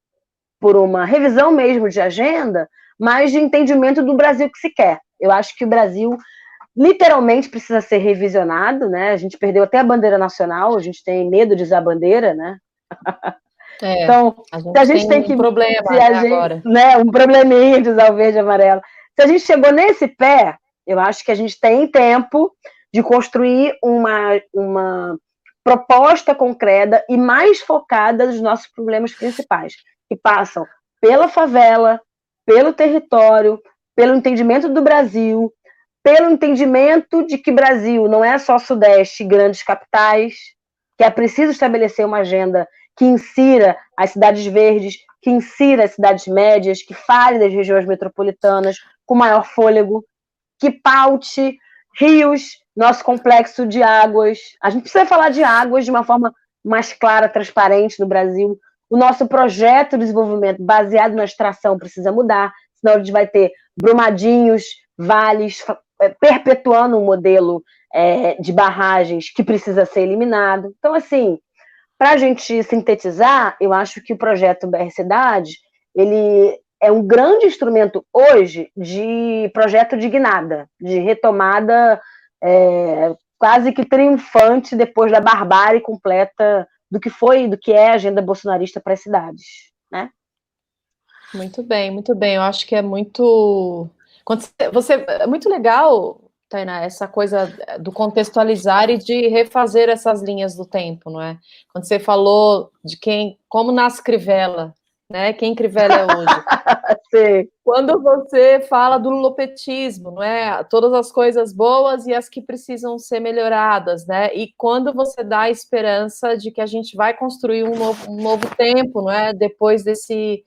por uma revisão mesmo de agenda, mas de entendimento do Brasil que se quer. Eu acho que o Brasil literalmente precisa ser revisionado, né? A gente perdeu até a bandeira nacional, a gente tem medo de usar a bandeira, né? É, então, a gente, a gente tem, tem, que. Um problema né, gente, agora. Né, um probleminha de usar o verde e amarelo. Se a gente chegou nesse pé, eu acho que a gente tem tempo de construir uma, uma proposta concreta e mais focada nos nossos problemas principais, que passam pela favela, pelo território, pelo entendimento do Brasil, pelo entendimento de que Brasil não é só Sudeste e grandes capitais, que é preciso estabelecer uma agenda que insira as cidades verdes, que insira as cidades médias, que fale das regiões metropolitanas com maior fôlego, que paute rios, nosso complexo de águas. A gente precisa falar de águas de uma forma mais clara, transparente no Brasil. O nosso projeto de desenvolvimento baseado na extração precisa mudar, senão a gente vai ter brumadinhos, vales, é, perpetuando um modelo é, de barragens que precisa ser eliminado. Então, assim, para a gente sintetizar, eu acho que o projeto BR Cidade, ele é um grande instrumento hoje de projeto de guinada, de retomada é, quase que triunfante depois da barbárie completa do que foi, do que é a agenda bolsonarista para as cidades, né? Muito bem, muito bem. Eu acho que é muito, você é muito legal Tainá, essa coisa do contextualizar e de refazer essas linhas do tempo, não é? Quando você falou de quem, como nasce Crivella, né? Quem Crivella é hoje? Sim. Quando você fala do lulopetismo, não é? Todas as coisas boas e as que precisam ser melhoradas, né? E quando você dá a esperança de que a gente vai construir um novo, um novo tempo, não é? Depois desse,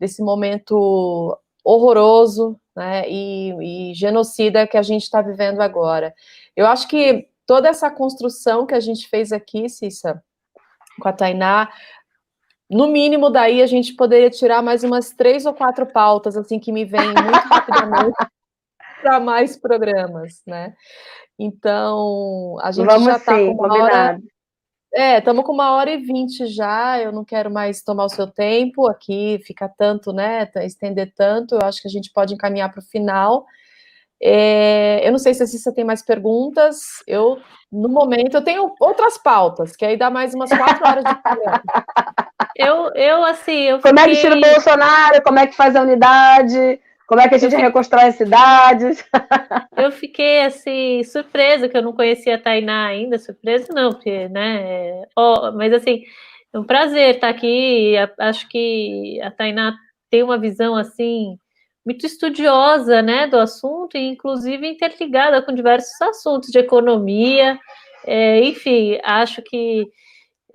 desse momento horroroso, né, e, e genocida que a gente está vivendo agora. Eu acho que toda essa construção que a gente fez aqui, Cissa, com a Tainá, no mínimo daí a gente poderia tirar mais umas três ou quatro pautas, assim, que me vêm muito rapidamente para mais programas, né? Então, a gente Vamos já está com uma hora é, estamos com uma hora e vinte já. Eu não quero mais tomar o seu tempo aqui, ficar tanto, né? Estender tanto. Eu acho que a gente pode encaminhar para o final. É, eu não sei se você tem mais perguntas. Eu, no momento, eu tenho outras pautas, que aí dá mais umas quatro horas de programa. Eu, eu, assim, eu Como é que tira o Bolsonaro? Como é que faz a unidade? Como é que a gente reconstrói as cidades? Eu fiquei assim, surpresa, que eu não conhecia a Tainá ainda, surpresa não, porque, né? Oh, mas assim, é um prazer estar aqui. Acho que a Tainá tem uma visão assim muito estudiosa, né, do assunto e inclusive interligada com diversos assuntos de economia. É, enfim, acho que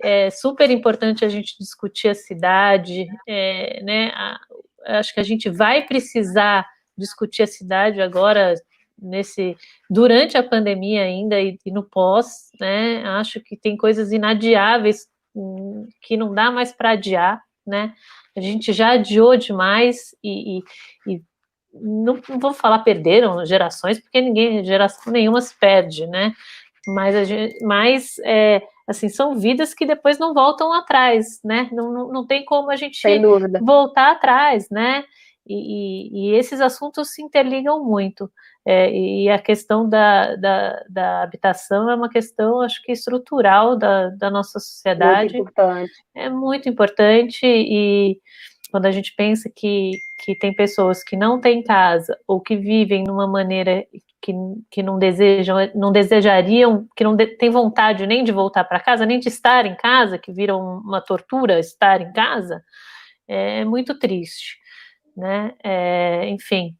é super importante a gente discutir a cidade, é, né, a, acho que a gente vai precisar discutir a cidade agora nesse durante a pandemia ainda e, e no pós, né? Acho que tem coisas inadiáveis hum, que não dá mais para adiar, né? A gente já adiou demais e, e, e não, não, vou falar perderam gerações, porque ninguém, geração nenhuma se perde, né? Mas, a gente, mas é, assim, são vidas que depois não voltam atrás, né? Não, não, não tem como a gente voltar atrás, né? E, e, e, esses assuntos se interligam muito. É, e a questão da, da, da, habitação é uma questão, acho que, estrutural da, da nossa sociedade. Muito importante. É muito importante e quando a gente pensa que, que tem pessoas que não têm casa ou que vivem numa maneira que, que não desejam, não desejariam, que não de, tem vontade nem de voltar para casa, nem de estar em casa, que viram uma tortura estar em casa, é muito triste, né? É, enfim.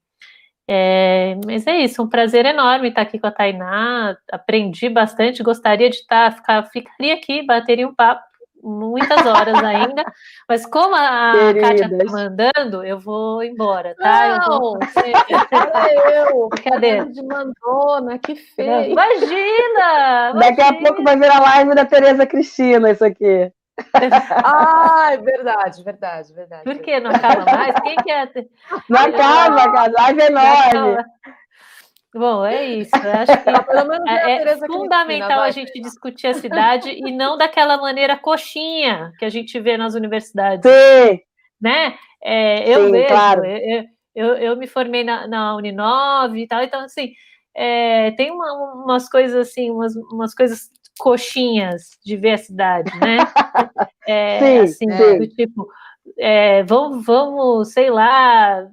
É, mas é isso, um prazer enorme estar aqui com a Tainá, aprendi bastante, gostaria de estar, ficar, ficaria aqui, bateria um papo muitas horas ainda, mas como a Queridas. Kátia está mandando, eu vou embora, tá? Não, eu vou... eu. Brincadeira. De mandona, que feio. Imagina! Daqui a pouco vai virar live da Tereza Cristina, isso aqui. ah, é verdade, verdade, verdade. Por que não acaba mais? Quem que é? Não acaba, a live é enorme. Bom, é isso. acho que é, é fundamental a gente discutir a cidade e não daquela maneira coxinha que a gente vê nas universidades. Sim. Né? É, eu Sim, vejo, claro. eu, eu, eu, me formei na, na Uninove e tal, então, assim, é, tem uma, umas coisas assim, umas, umas coisas coxinhas de ver a cidade, né? É, sim, assim, sim. do tipo, é, vamos, vamos, sei lá,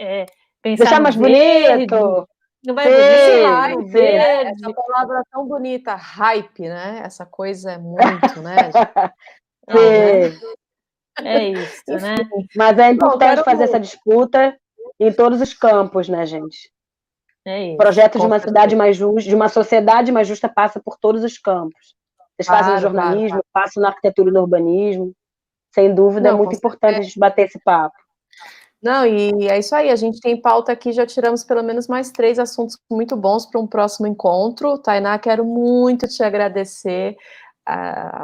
é, pensar Deixar mais verde, bonito. Não vai sim, hype, verde. Essa palavra é tão bonita, hype, né? Essa coisa é muito, né? É isso, né? Mas é importante Bom, fazer essa disputa em todos os campos, né, gente? É isso. Projeto de uma cidade mais justa, de uma sociedade mais justa, passa por todos os campos. Vocês claro, fazem no jornalismo, claro, claro. passam na arquitetura e no urbanismo. Sem dúvida, Não, é muito importante a gente bater esse papo. Não, e é isso aí. A gente tem pauta aqui, já tiramos pelo menos mais três assuntos muito bons para um próximo encontro. Tainá, quero muito te agradecer.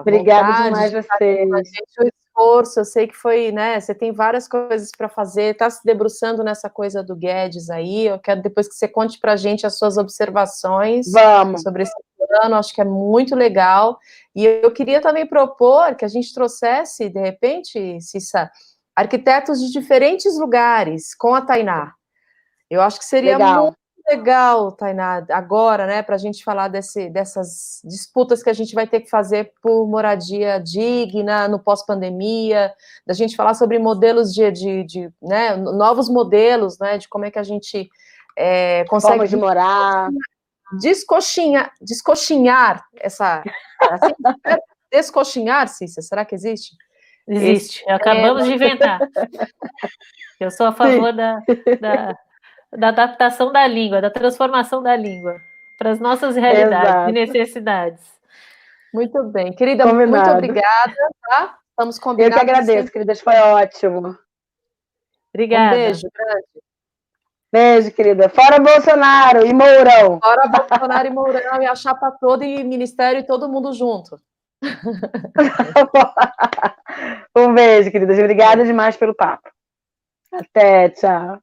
Obrigada demais você. O esforço, eu sei que foi, né? Você tem várias coisas para fazer, está se debruçando nessa coisa do Guedes aí. Eu quero depois que você conte para a gente as suas observações Vamos. sobre esse plano, acho que é muito legal. E eu queria também propor que a gente trouxesse, de repente, Cissa, arquitetos de diferentes lugares com a Tainá. Eu acho que seria legal. muito legal, Tainá, agora, né, para a gente falar desse, dessas disputas que a gente vai ter que fazer por moradia digna no pós-pandemia, da gente falar sobre modelos de, de, de, né, novos modelos, né, de como é que a gente é, consegue Formas de morar, descoxinhar, descoxinhar essa, assim, descoxinhar, Cícia, será que existe? Existe, Esse, acabamos é... de inventar. Eu sou a favor da, da, da, adaptação da língua, da transformação da língua para as nossas realidades Exato. e necessidades. Muito bem, querida, Combinado. muito obrigada, tá? Estamos combinados. Eu que agradeço, querida, foi ótimo. Obrigada. Um beijo grande. Beijo, querida. Fora Bolsonaro e Mourão. Fora Bolsonaro e Mourão e a chapa toda e ministério e todo mundo junto. um beijo, queridas. Obrigada demais pelo papo. Até, tchau.